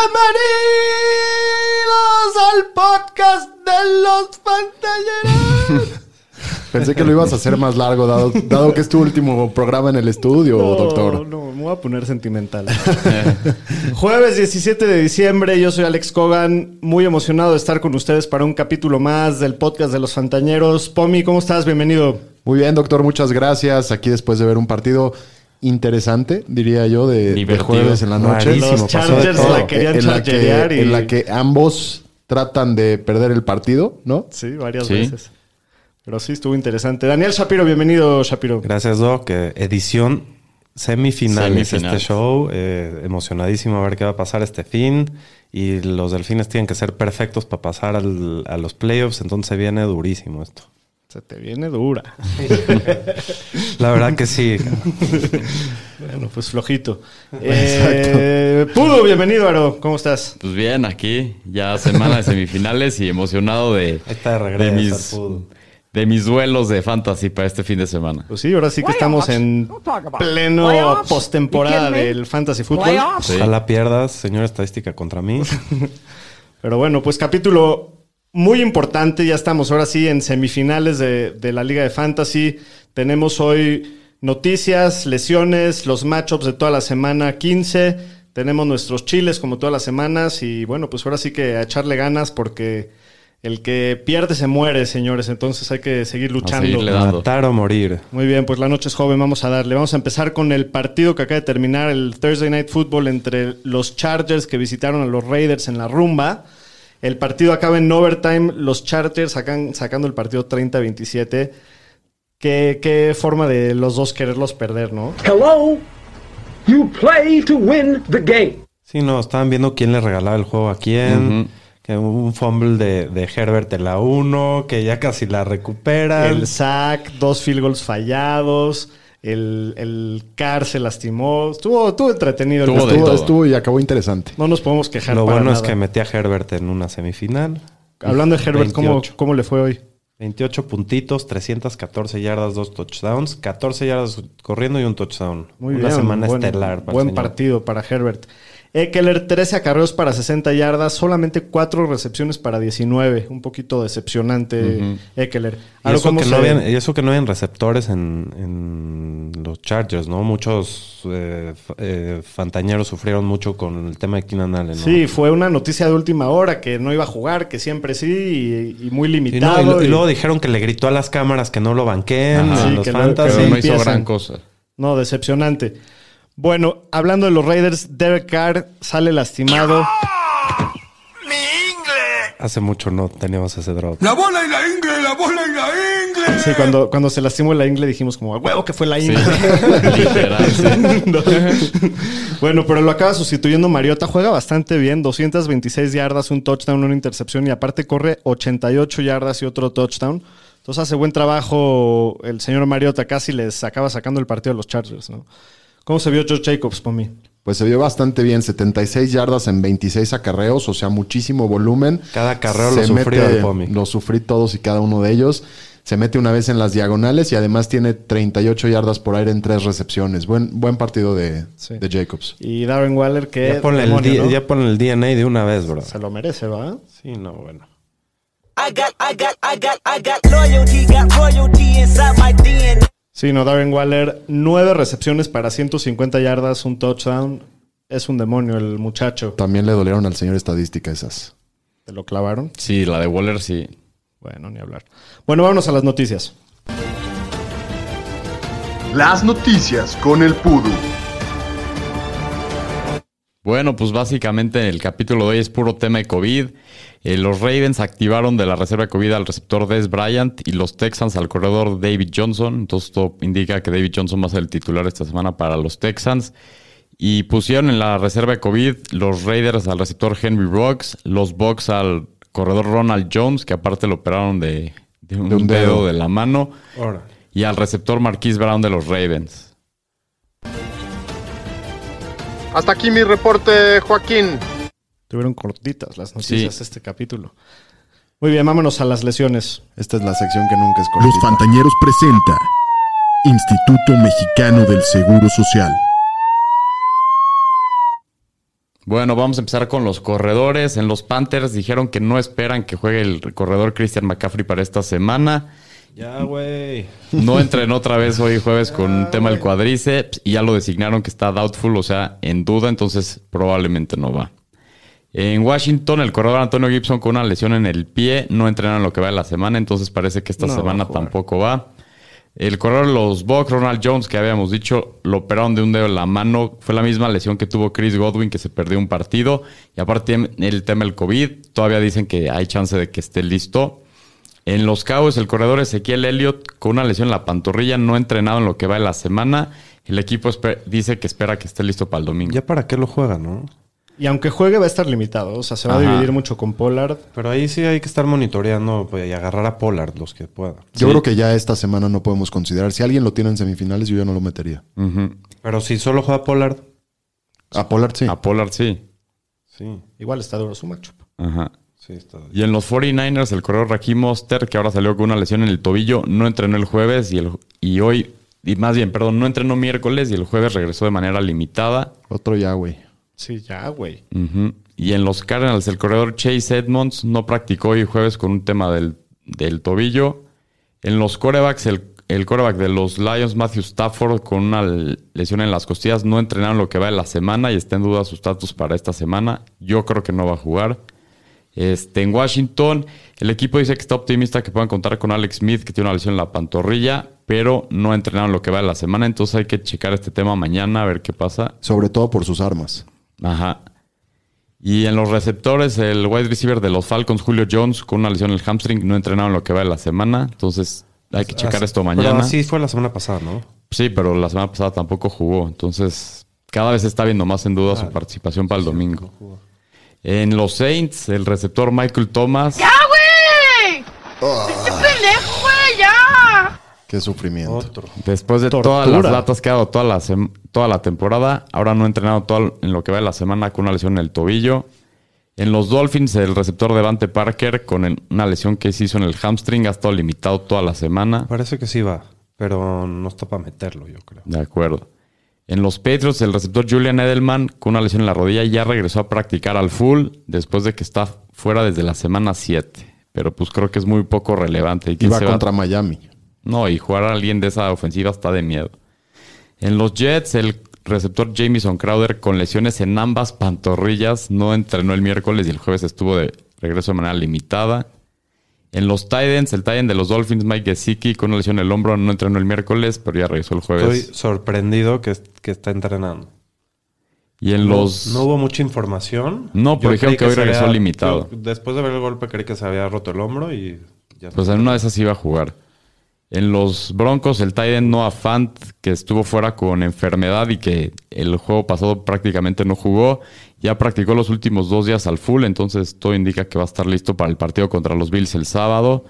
Bienvenidos al podcast de los pantalleros. Pensé que lo ibas a hacer más largo, dado, dado que es tu último programa en el estudio, doctor. No, me voy a poner sentimental. Jueves 17 de diciembre, yo soy Alex Cogan, muy emocionado de estar con ustedes para un capítulo más del podcast de los Fantañeros. Pomi, ¿cómo estás? Bienvenido. Muy bien, doctor, muchas gracias. Aquí después de ver un partido interesante, diría yo, de, de jueves en la noche. Rarísimo, Los de Chargers todo. la querían en la, que, y- en la que ambos tratan de perder el partido, ¿no? Sí, varias Sí. veces. Pero sí, estuvo interesante. Daniel Shapiro, bienvenido, Shapiro. Gracias, Doc. Eh, edición semifinales Semifinales. este show. Eh, emocionadísimo a ver qué va a pasar este fin. Y los delfines tienen que ser perfectos para pasar al- a los playoffs. Entonces viene durísimo esto. Se te viene dura. La verdad que sí. Bueno, pues flojito. Eh, Pudo, bienvenido, Aro. ¿Cómo estás? Pues bien, aquí ya semana de semifinales y emocionado de, está de regreso de, mis, de mis duelos de fantasy para este fin de semana. Pues sí, ahora sí que estamos en pleno postemporada del fantasy fútbol. Sí. Ojalá pierdas, señor estadística, contra mí. Pero bueno, pues capítulo muy importante. Ya estamos ahora sí en semifinales de, de la Liga de Fantasy. Tenemos hoy noticias, lesiones, los matchups de toda la semana 15. Tenemos nuestros chiles como todas las semanas. Y bueno, pues ahora sí que a echarle ganas porque el que pierde se muere, señores. Entonces hay que seguir luchando. Matar o morir. Muy bien, pues la noche es joven, vamos a darle. Vamos a empezar con el partido que acaba de terminar, el Thursday Night Football entre los Chargers que visitaron a los Raiders en la rumba. El partido acaba en overtime, los Chargers sacan, sacando el partido 30-27. Qué, qué forma de los dos quererlos perder, ¿no? Hello? You play to win the game. Sí, no, estaban viendo quién le regalaba el juego a quién. Hubo un fumble de, de Herbert en la 1, que ya casi la recuperan. El sack, dos field goals fallados, el, el Carr se lastimó. Estuvo, estuvo entretenido. el Estuvo de. Estuvo, todo. estuvo y acabó interesante. No nos podemos quejar. Lo para bueno es que metí a Herbert en una semifinal. Hablando de Herbert, ¿cómo, 28. ¿cómo le fue hoy? 28 puntitos, 314 yardas, dos touchdowns, 14 yardas corriendo y un touchdown. Muy Una bien. semana buen, estelar. para el Buen señor. partido para Herbert. Eckler, 13 acarreos para 60 yardas, solamente 4 recepciones para 19. Un poquito decepcionante Eckler. Y Ahora, eso, ¿cómo que se- no habían, y eso que no habían receptores en, en los Chargers, ¿no? Muchos eh, eh, fantañeros sufrieron mucho con el tema de Keenan Allen, ¿no? Sí, fue una noticia de última hora que no iba a jugar, que siempre sí, y, y muy Y, no, limitado. y y- luego dijeron que le gritó a las cámaras que no lo banqueen Ajá. Sí, los que no- no hizo empiezan. gran cosa. No, decepcionante. Bueno, hablando de los Raiders, Derek Carr sale lastimado. Hace mucho no teníamos ese drop. La bola y la ingle, la bola y la ingle. Sí, cuando, cuando se lastimó la ingle dijimos como, "A huevo que fue la Sí. ingle. Literal, sí. Bueno, pero lo acaba sustituyendo Mariota. Juega bastante bien. 226 yardas, un touchdown, una intercepción. Y aparte corre 88 yardas y otro touchdown. Entonces hace buen trabajo el señor Mariota. Casi les acaba sacando el partido a los Chargers, ¿no? ¿Cómo se vio Joe Jacobs por mí? Pues se vio bastante bien, 76 yardas en 26 acarreos, o sea, muchísimo volumen. Cada acarreo Se lo sufrió mete- el Pomi. Lo sufrí todos y cada uno de ellos. Se mete una vez en las diagonales y además tiene 38 yardas por aire en tres recepciones. Buen, buen partido de, Sí. de Jacobs. Y Darren Waller, que Ya ponle, el, demonio, ¿no? ya ponle el DNA de una vez, bro. se lo merece, ¿va? Sí, no, bueno. I got, I got, I got, I got loyalty, got royalty inside my DNA. Sí, no, Darren Waller, nueve recepciones para 150 yardas, un touchdown. Es un demonio el muchacho. También le dolieron al señor estadística esas. ¿Te lo clavaron? Sí, la de Waller sí. Bueno, ni hablar. Bueno, vámonos a las noticias. Las noticias con el Pudu. Bueno, pues básicamente el capítulo de hoy es puro tema de COVID. Eh, los Ravens activaron de la reserva de COVID al receptor Des Bryant y los Texans al corredor David Johnson. Entonces, esto indica que David Johnson va a ser el titular esta semana para los Texans. Y pusieron en la reserva de COVID los Raiders al receptor Henry Rocks, los Bucks al corredor Ronald Jones, que aparte lo operaron de, de un, De un dedo. de la mano, Ahora. y al receptor Marquise Brown de los Ravens. Hasta aquí mi reporte, Joaquín. Tuvieron cortitas las noticias Sí. este capítulo. Muy bien, vámonos a las lesiones. Esta es la sección que nunca es Los. Fantañeros presenta Instituto Mexicano del Seguro Social. Bueno, vamos a empezar con los corredores. En los Panthers dijeron que no esperan que juegue el corredor Christian McCaffrey para esta semana. Ya, güey. No entrenó otra vez hoy jueves con un tema del cuadríceps y ya lo designaron que está doubtful, o sea, en duda, entonces probablemente no va. En Washington, el corredor Antonio Gibson con una lesión en el pie no entrena en lo que va de la semana, entonces parece que esta No semana tampoco va. El corredor de los Bucks, Ronald Jones, que habíamos dicho, lo operaron de un dedo en la mano. Fue la misma lesión que tuvo Chris Godwin, que se perdió un partido. Y aparte el tema del COVID, todavía dicen que hay chance de que esté listo. En los Cowboys, el corredor Ezequiel Elliott, con una lesión en la pantorrilla, no ha entrenado en lo que va de la semana. El equipo dice que espera que esté listo para el domingo. Ya para qué lo juega, ¿no? Y aunque juegue va a estar limitado, o sea, se va a dividir mucho con Pollard. Pero ahí sí hay que estar monitoreando pues, y agarrar a Pollard los que puedan. Yo Sí. creo que ya esta semana no podemos considerar. Si alguien lo tiene en semifinales, yo ya no lo metería. Pero si solo juega Pollard, A Pollard sí. A Pollard sí. sí. Igual está duro su matchup. Ajá. Sí, está. Y en los 49ers, el corredor Raheem Monster, que ahora salió con una lesión en el tobillo, no entrenó el jueves y, el, y hoy, y más bien, perdón, no entrenó miércoles y el jueves regresó de manera limitada. Otro ya, güey. Sí, ya, güey. Y en los Cardinals, el corredor Chase Edmonds no practicó hoy jueves con un tema del, del tobillo. En los corebacks, el, el coreback de los Lions, Matthew Stafford, con una lesión en las costillas, no entrenaron lo que va de la semana y está en duda su estatus para esta semana. Yo creo que no va a jugar. Este, en Washington, el equipo dice que está optimista que puedan contar con Alex Smith, que tiene una lesión en la pantorrilla, pero no entrenaron lo que va de la semana. Entonces hay que checar este tema mañana a ver qué pasa. Sobre todo por sus armas. Ajá. Y en los receptores, el wide receiver de los Falcons, Julio Jones, con una lesión en el hamstring, no entrenaron lo que va de la semana. Entonces hay que checar Así- esto Pero mañana. así fue la semana pasada, ¿no? Sí, pero la semana pasada tampoco jugó. Entonces cada vez está viendo más en duda su participación para el domingo. En los Saints, el receptor Michael Thomas. Qué sufrimiento. Otro. Después de Tortura. todas las latas que ha dado toda la, sem- toda la temporada, ahora no ha entrenado todo en lo que va de la semana con una lesión en el tobillo. En los Dolphins, el receptor Devante Parker con el- una lesión que se hizo en el hamstring ha estado limitado toda la semana. Parece que sí va, pero no está para meterlo, yo creo. De acuerdo. En los Patriots, el receptor Julian Edelman con una lesión en la rodilla ya regresó a practicar al full después de que está fuera desde la semana 7. Pero pues creo que es muy poco relevante. ¿Y va? contra Miami. No, y jugar a alguien de esa ofensiva está de miedo. En los Jets, el receptor Jamison Crowder con lesiones en ambas pantorrillas no entrenó el miércoles y el jueves estuvo de regreso de manera limitada. En los Titans, el Titan de los Dolphins, Mike Gesicki, con una lesión en el hombro, no entrenó el miércoles, pero ya regresó el jueves. Estoy sorprendido que, que está entrenando. y en No- los... No, hubo mucha información. No, pero Yo dijeron que hoy regresó había- limitado. yo, después de ver el golpe creí que se había roto el hombro y ya Pues en una de esas iba a jugar. En los Broncos, el Titan Noah Fant, que estuvo fuera con enfermedad y que el juego pasado prácticamente no jugó, ya practicó los últimos dos días al full, entonces todo indica que va a estar listo para el partido contra los Bills el sábado.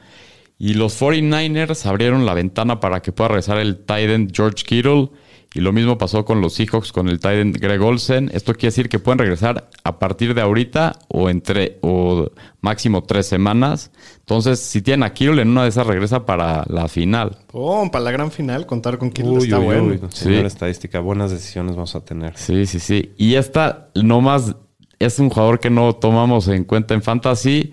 Y los 49ers abrieron la ventana para que pueda regresar el Titan George Kittle. Y lo mismo pasó con los Seahawks con el Titan Greg Olsen. Esto quiere decir que pueden regresar a partir de ahorita o entre o máximo tres semanas. Entonces, si tienen a Kittle en una de esas regresa para la final. Oh, para la gran final, contar con Kittle Uy, está uy, bueno. uy, Sí. estadística, buenas decisiones vamos a tener. Sí, sí, sí. Y esta nomás es un jugador que no tomamos en cuenta en fantasy.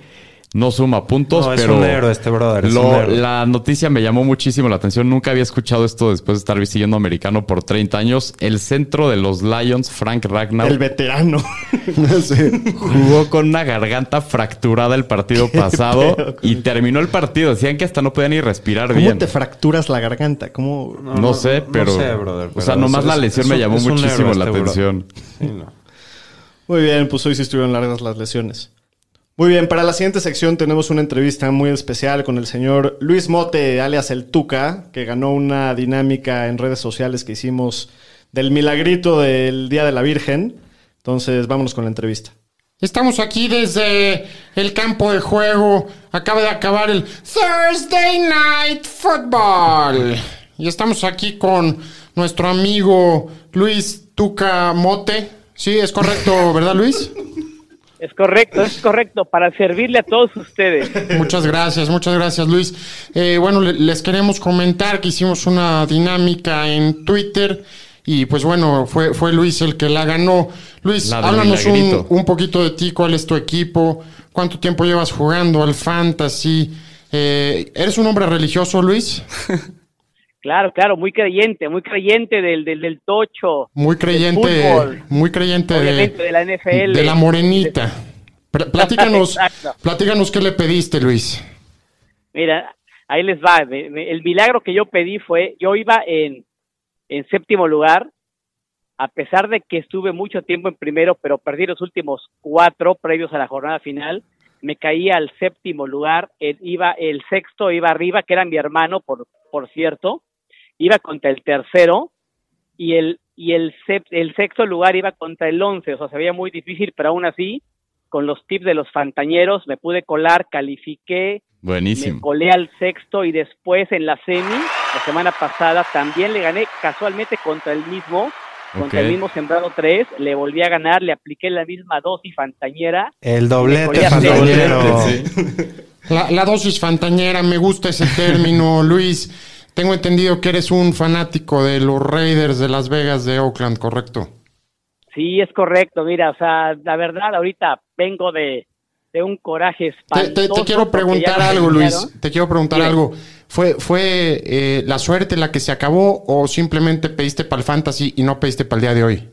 No suma puntos, No, es pero un héroe este brother, es lo- un héroe. la noticia me llamó muchísimo la atención. Nunca había escuchado esto después de estar siguiendo americano por 30 años. El centro de los Lions, Frank Ragnar, El veterano. Sí. jugó con una garganta fracturada el partido pasado pedo y terminó el partido. Decían que hasta no podía ni respirar ¿Cómo bien. te fracturas la garganta? ¿cómo? No, sé, no pero. sé, brother, o sea, nomás es- la es- lesión es me llamó muchísimo la este atención. Sí, no. Muy bien, pues hoy sí estuvieron largas las lesiones. Muy bien, para la siguiente sección tenemos una entrevista muy especial con el señor Luis Mote, alias El Tuca, que ganó una dinámica en redes sociales que hicimos del milagrito del Día de la Virgen. Entonces, vámonos con la entrevista. Estamos aquí desde el campo de juego. Acaba de acabar el Thursday Night Football. Y estamos aquí con nuestro amigo Luis Tuca Mote. Sí, es correcto, ¿verdad, Luis? Es correcto, es correcto, para servirle a todos ustedes. Muchas gracias, muchas gracias, Luis. Eh, bueno, le- les queremos comentar que hicimos una dinámica en Twitter y pues bueno, fue, fue Luis el que la ganó. Luis, La háblanos un, un poquito de ti, cuál es tu equipo, cuánto tiempo llevas jugando al fantasy. Eh, ¿Eres un hombre religioso, Luis? Claro, claro, muy creyente, muy creyente del, del, del tocho. Muy del creyente, fútbol, muy creyente de, la NFL. de la morenita. Pl- Platícanos, platícanos qué le pediste, Luis. Mira, ahí les va. El milagro que yo pedí fue, yo iba en, en séptimo lugar, a pesar de que estuve mucho tiempo en primero, pero perdí los últimos cuatro previos a la jornada final, me caí al séptimo lugar, el, iba el sexto, iba arriba, que era mi hermano, por, por cierto, iba contra el tercero, y el, y el, sep- el sexto lugar iba contra el once, o sea, se veía muy difícil, pero aún así, con los tips de los fantañeros, me pude colar, califiqué, me Buenísimo. colé al sexto y después en la semi, la semana pasada, también le gané casualmente contra el mismo, contra el mismo sembrado 3, le volví a ganar, le apliqué la misma dosis fantañera. El doblete fantañero. La, la dosis fantañera, me gusta ese término, Luis. Tengo entendido que eres un fanático de los Raiders de Las Vegas de Oakland, ¿correcto? Sí, es correcto, mira, o sea, la verdad, ahorita vengo de, de un coraje espantoso. te- te quiero preguntar algo. Luis. Te quiero preguntar algo. ¿Fue, fue eh, la suerte la que se acabó o simplemente pediste para el fantasy y no pediste para el día de hoy?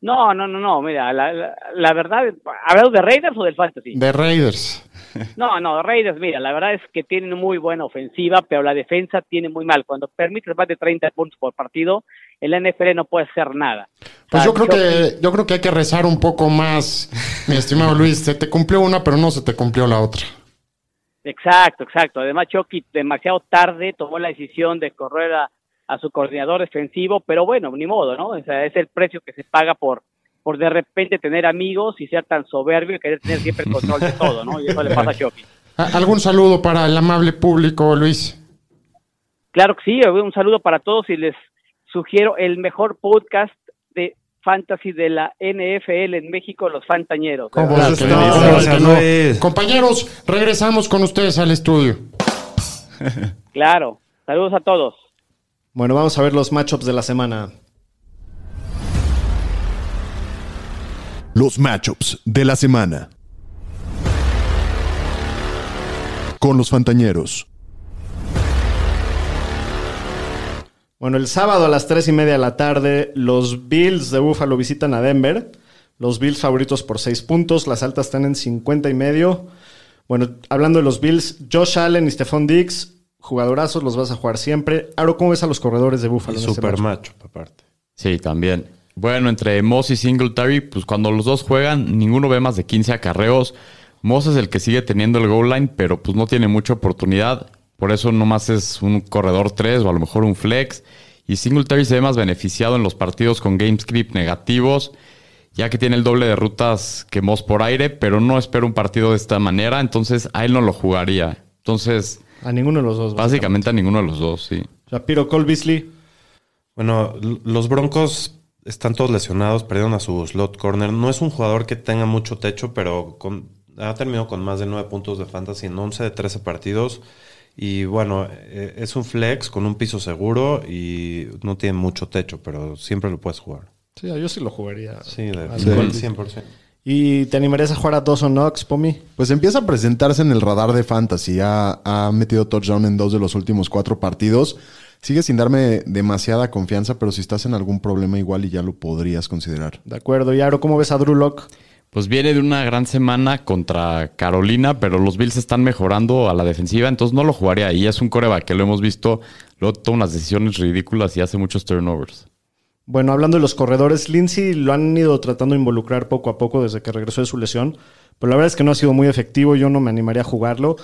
No, no, no, no, mira, la, la, la verdad, ¿hablamos de Raiders o del Fantasy? De Raiders. No, no, Raiders, mira, la verdad es que tienen muy buena ofensiva, pero la defensa tiene muy mal. Cuando permites más de 30 puntos por partido, en la NFL no puede hacer nada. Pues O sea, yo creo que yo creo que hay que rezar un poco más, mi estimado Luis. Se te cumplió una, pero no se te cumplió la otra. Exacto, exacto. Además, Chucky demasiado tarde tomó la decisión de correr a, a su coordinador defensivo, pero bueno, ni modo, ¿no? O sea, es el precio que se paga por por de repente tener amigos y ser tan soberbio y querer tener siempre el control de todo, ¿no? Y eso le pasa a Chucky. ¿A- ¿Algún saludo para el amable público, Luis? Claro que sí, un saludo para todos y les sugiero el mejor podcast de fantasy de la NFL en México, Los Fantañeros. ¿Cómo que no? Luis. ¿Cómo Gracias, que no? Luis. Compañeros, regresamos con ustedes al estudio. Claro, saludos a todos. Bueno, vamos a ver los matchups de la semana. Los matchups de la semana. Con los Fantañeros. Bueno, el sábado a las 3 y media de la tarde, los Bills de Buffalo visitan a Denver. Los Bills favoritos por 6 puntos. Las altas están en 50 y medio. Bueno, hablando de los Bills, Josh Allen y Stephon Diggs, jugadorazos, los vas a jugar siempre. Aro, ¿cómo ves a los corredores de Buffalo? en este Super matchup? macho, aparte. Sí, también. Bueno, entre Moss y Singletary, pues cuando los dos juegan, ninguno ve más de 15 acarreos. Moss es el que sigue teniendo el goal line, pero pues no tiene mucha oportunidad. Por eso nomás es un corredor 3 o a lo mejor un flex. Y Singletary se ve más beneficiado en los partidos con game script negativos, ya que tiene el doble de rutas que Moss por aire, pero no espero un partido de esta manera, entonces a él no lo jugaría. Entonces, A ninguno de los dos. básicamente a ninguno de los dos, sí. Shapiro, Cole Beasley. Bueno, los Broncos están todos lesionados, perdieron a su slot corner. No es un jugador que tenga mucho techo, pero con- ha terminado con más de 9 puntos de fantasy en 11 de 13 partidos. Y bueno, eh, es un flex con un piso seguro y no tiene mucho techo, pero siempre lo puedes jugar. Sí, yo sí lo jugaría. Sí, de Al sí, Cole 100%. ¿Y te animarías a jugar a Dawson Knox, Pomi? Pues empieza a presentarse en el radar de fantasy. Ha, ha metido touchdown en dos de los últimos cuatro partidos. Sigue sin darme demasiada confianza, pero si estás en algún problema igual y ya lo podrías considerar. De acuerdo. Y Aro, ¿cómo ves a Drew Lock? Pues viene de una gran semana contra Carolina, pero los Bills están mejorando a la defensiva, entonces no lo jugaría. Y es un coreback que lo hemos visto, luego toma unas decisiones ridículas y hace muchos turnovers. Bueno, hablando de los corredores, Lindsay lo han ido tratando de involucrar poco a poco desde que regresó de su lesión, pero la verdad es que no ha sido muy efectivo, yo no me animaría a jugarlo.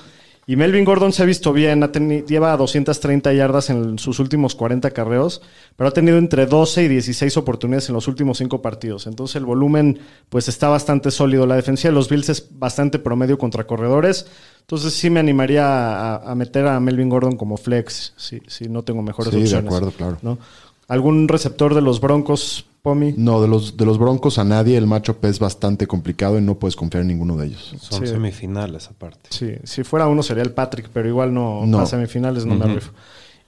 Y Melvin Gordon se ha visto bien, ha lleva 230 yardas en sus últimos 40 carreos, pero ha tenido entre 12 y 16 oportunidades en los últimos 5 partidos. Entonces el volumen pues está bastante sólido. La defensa de los Bills es bastante promedio contra corredores. Entonces sí me animaría a, a meter a Melvin Gordon como flex, si, si no tengo mejores Sí, de opciones. acuerdo, claro. ¿no? ¿Algún receptor de los Broncos, Pomi? No, de los, de los Broncos a nadie el matchup es bastante complicado y no puedes confiar en ninguno de ellos. Son Sí. semifinales aparte. Sí, si fuera uno sería el Patrick, pero igual no, No. a semifinales no me rifo.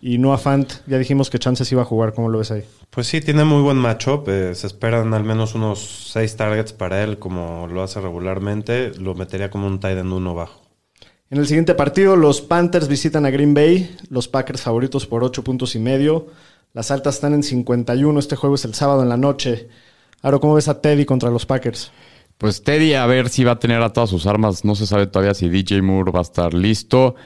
Y Noah Fant, ya dijimos que chances iba a jugar, ¿cómo lo ves ahí? Pues sí, tiene muy buen matchup. eh, se esperan al menos unos seis targets para él, como lo hace regularmente. Lo metería como un tight end uno bajo. En el siguiente partido, los Panthers visitan a Green Bay, los Packers favoritos por 8 puntos y medio. Las altas están en 51, este juego es el sábado en la noche. Ahora, ¿cómo ves a Teddy contra los Packers? Pues Teddy a ver si va a tener a todas sus armas. No se sabe todavía si DJ Moore va a estar listo.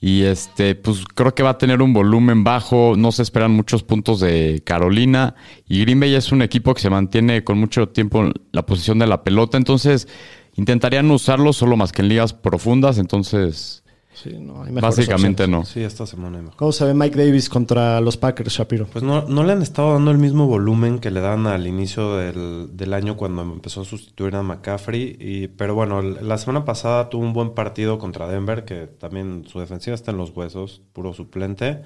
Y este, pues creo que va a tener un volumen bajo. No se esperan muchos puntos de Carolina. Y Green Bay es un equipo que se mantiene con mucho tiempo en la posición de la pelota. Entonces, intentarían usarlo solo más que en ligas profundas. Entonces, Sí, no, hay mejores básicamente opciones. no. Sí, esta semana hay mejor. ¿Cómo se ve Mike Davis contra los Packers, Shapiro? Pues no, no le han estado dando el mismo volumen que le dan al inicio del, del año cuando empezó a sustituir a McCaffrey. Y, pero bueno, la semana pasada tuvo un buen partido contra Denver, que también su defensiva está en los huesos, puro suplente.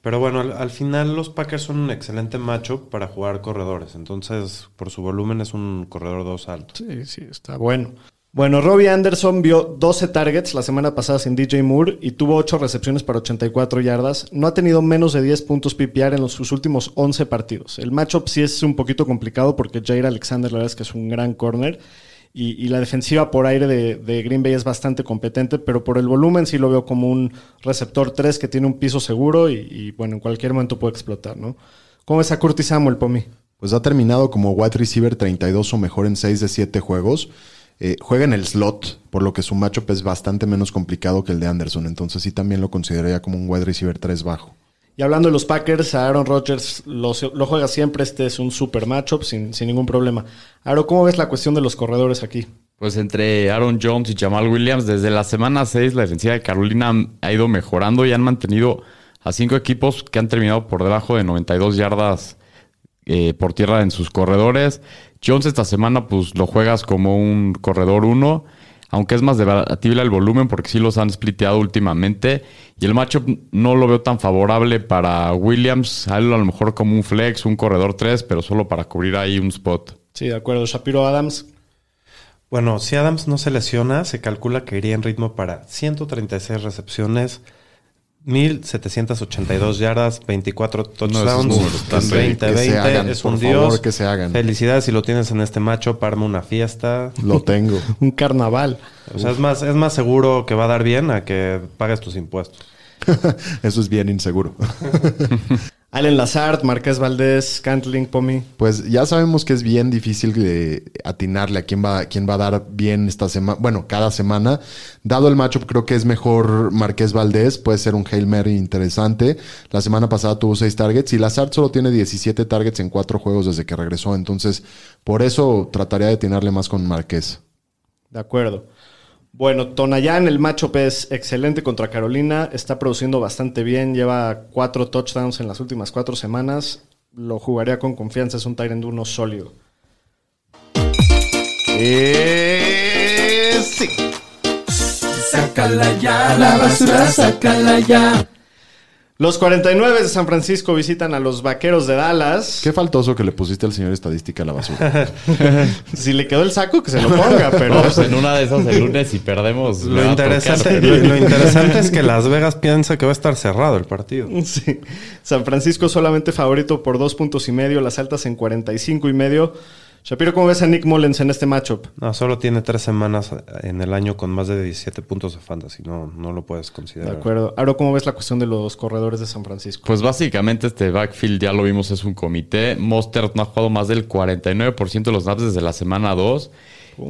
Pero bueno, al, al final los Packers son un excelente matchup para jugar corredores. Entonces, por su volumen es un corredor 2 alto. Sí, sí, está bueno. Bueno, Robbie Anderson vio 12 targets la semana pasada sin DJ Moore y tuvo 8 recepciones para 84 yardas. No ha tenido menos de 10 puntos PPR en los, sus últimos 11 partidos. El matchup sí es un poquito complicado porque Jair Alexander, la verdad es que es un gran corner. Y, la defensiva por aire de, Green Bay es bastante competente, pero por el volumen sí lo veo como un receptor 3 que tiene un piso seguro y, bueno, en cualquier momento puede explotar, ¿no? ¿Cómo ves a Curtis Samuel, Pomi? Pues ha terminado como wide receiver 32 o mejor en 6 de 7 juegos. Eh, juega en el slot, por lo que su matchup es bastante menos complicado que el de Anderson. Entonces sí también lo consideraría como un wide receiver 3 bajo. Y hablando de los Packers, a Aaron Rodgers lo, lo juega siempre. Este es un super matchup sin, sin ningún problema. Aaron, ¿cómo ves la cuestión de los corredores aquí? Pues entre Aaron Jones y Jamal Williams, desde la semana 6 la defensiva de Carolina ha ido mejorando y han mantenido a cinco equipos que han terminado por debajo de 92 yardas eh, por tierra en sus corredores. Jones esta semana pues lo juegas como un corredor 1, aunque es más debatible el volumen porque sí los han spliteado últimamente. Y el matchup no lo veo tan favorable para Williams, a él a lo mejor como un flex, un corredor 3, pero solo para cubrir ahí un spot. Sí, de acuerdo. Shapiro Adams. Bueno, si Adams no se lesiona, se calcula que iría en ritmo para 136 recepciones, 1782 yardas, 24 touchdowns, números están en bien. 20, Que se 20, hagan, es por un favor, dios. que se hagan. Felicidades si lo tienes en este macho, parma una fiesta. Lo tengo. Un carnaval. O sea, es más, es más seguro que va a dar bien a que pagues tus impuestos. Eso es bien inseguro. Allen Lazard, Marqués Valdés, Cantling, Pomi. Pues ya sabemos que es bien difícil de atinarle a quién va, quién va a dar bien esta semana, bueno, cada semana. Dado el matchup, creo que es mejor Marqués Valdés, puede ser un Hail Mary interesante. La semana pasada tuvo 6 targets y Lazard solo tiene 17 targets en 4 juegos desde que regresó. Entonces, por eso trataría de atinarle más con Marqués. De acuerdo. Bueno, Tonayán, el matchup es excelente contra Carolina. Está produciendo bastante bien. Lleva cuatro touchdowns en las últimas cuatro semanas. Lo jugaría con confianza. Es un Tyrant 1 sólido. sí. Sácala ya, la basura, sácala ya. Los 49 de San Francisco visitan a los Vaqueros de Dallas. Qué faltoso que le pusiste al señor estadística a la basura. Si le quedó el saco, que se lo ponga, pero... No, pues en una de esas el lunes si perdemos. Lo tocar. interesante, lo, lo interesante es que Las Vegas piensa que va a estar cerrado el partido. Sí. San Francisco solamente favorito por dos puntos y medio, las altas en 45 y medio. Shapiro, ¿cómo ves a Nick Mullens en este matchup? No, solo tiene tres semanas en el año con más de 17 puntos de fantasy. No, no lo puedes De considerar. acuerdo. Aro, ¿cómo ves la cuestión de los corredores de San Francisco? Pues básicamente este backfield ya lo vimos, es un comité. Mostert no ha jugado más del 49% de los snaps desde la semana 2.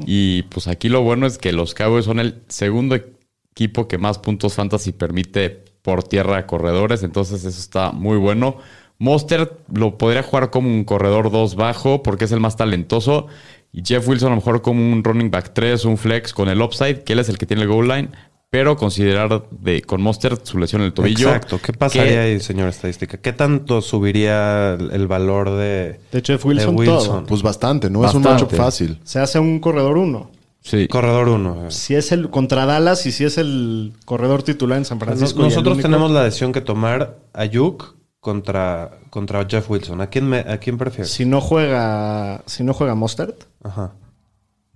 Y pues aquí lo bueno es que los Cowboys son el segundo equipo que más puntos fantasy permite por tierra a corredores. Entonces eso está muy bueno. Mostert lo podría jugar como un corredor 2 bajo porque es el más talentoso. Y Jeff Wilson a lo mejor como un running back 3, un flex con el upside, que él es el que tiene el goal line. pero considerar de, con Mostert su lesión en el tobillo. Exacto. ¿Qué pasaría que- ahí, señor estadística? ¿Qué tanto subiría el, el valor de, De Jeff Wilson, de todo. Pues bastante, no es un matchup fácil. Se hace un corredor uno. Sí. Corredor 1. Si es el contra Dallas y si es el corredor titular en San Francisco. Nosotros único- tenemos la decisión que tomar a Ayuk contra, contra Jeff Wilson. ¿A quién, me, a quién prefieres? Si no juega, si no juega Mostert, Ajá.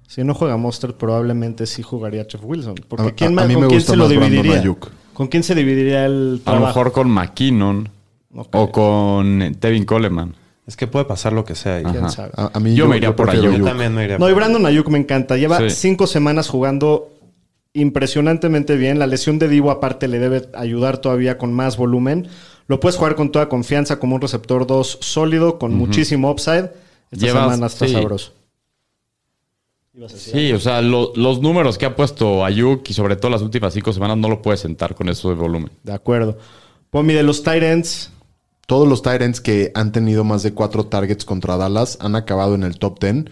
si no juega Mostert, probablemente sí jugaría Jeff Wilson. Porque A- ¿quién a- más, a mí ¿con me quién gusta se lo más Brandon dividiría? Ayuk. ¿Con quién se dividiría el A lo trabajo? mejor con McKinnon o con Tevin Coleman. Es que puede pasar lo que sea ahí. ¿Quién sabe? A, a mí Yo me iría por Ayuk. Yo también me iría No, y Brandon Ayuk me encanta. Lleva Sí. cinco semanas jugando impresionantemente bien. La lesión de Divo aparte le debe ayudar todavía con más volumen. Lo puedes jugar con toda confianza como un receptor 2 sólido, con muchísimo upside. Esta Llevas- semana está sí. sabroso. Sí, o sea, lo- los números que ha puesto Ayuk y sobre todo las últimas cinco semanas no lo puedes sentar con eso de volumen. De acuerdo. Pomi de los Titans. Todos los Tyrants que han tenido más de cuatro targets contra Dallas han acabado en el top 10.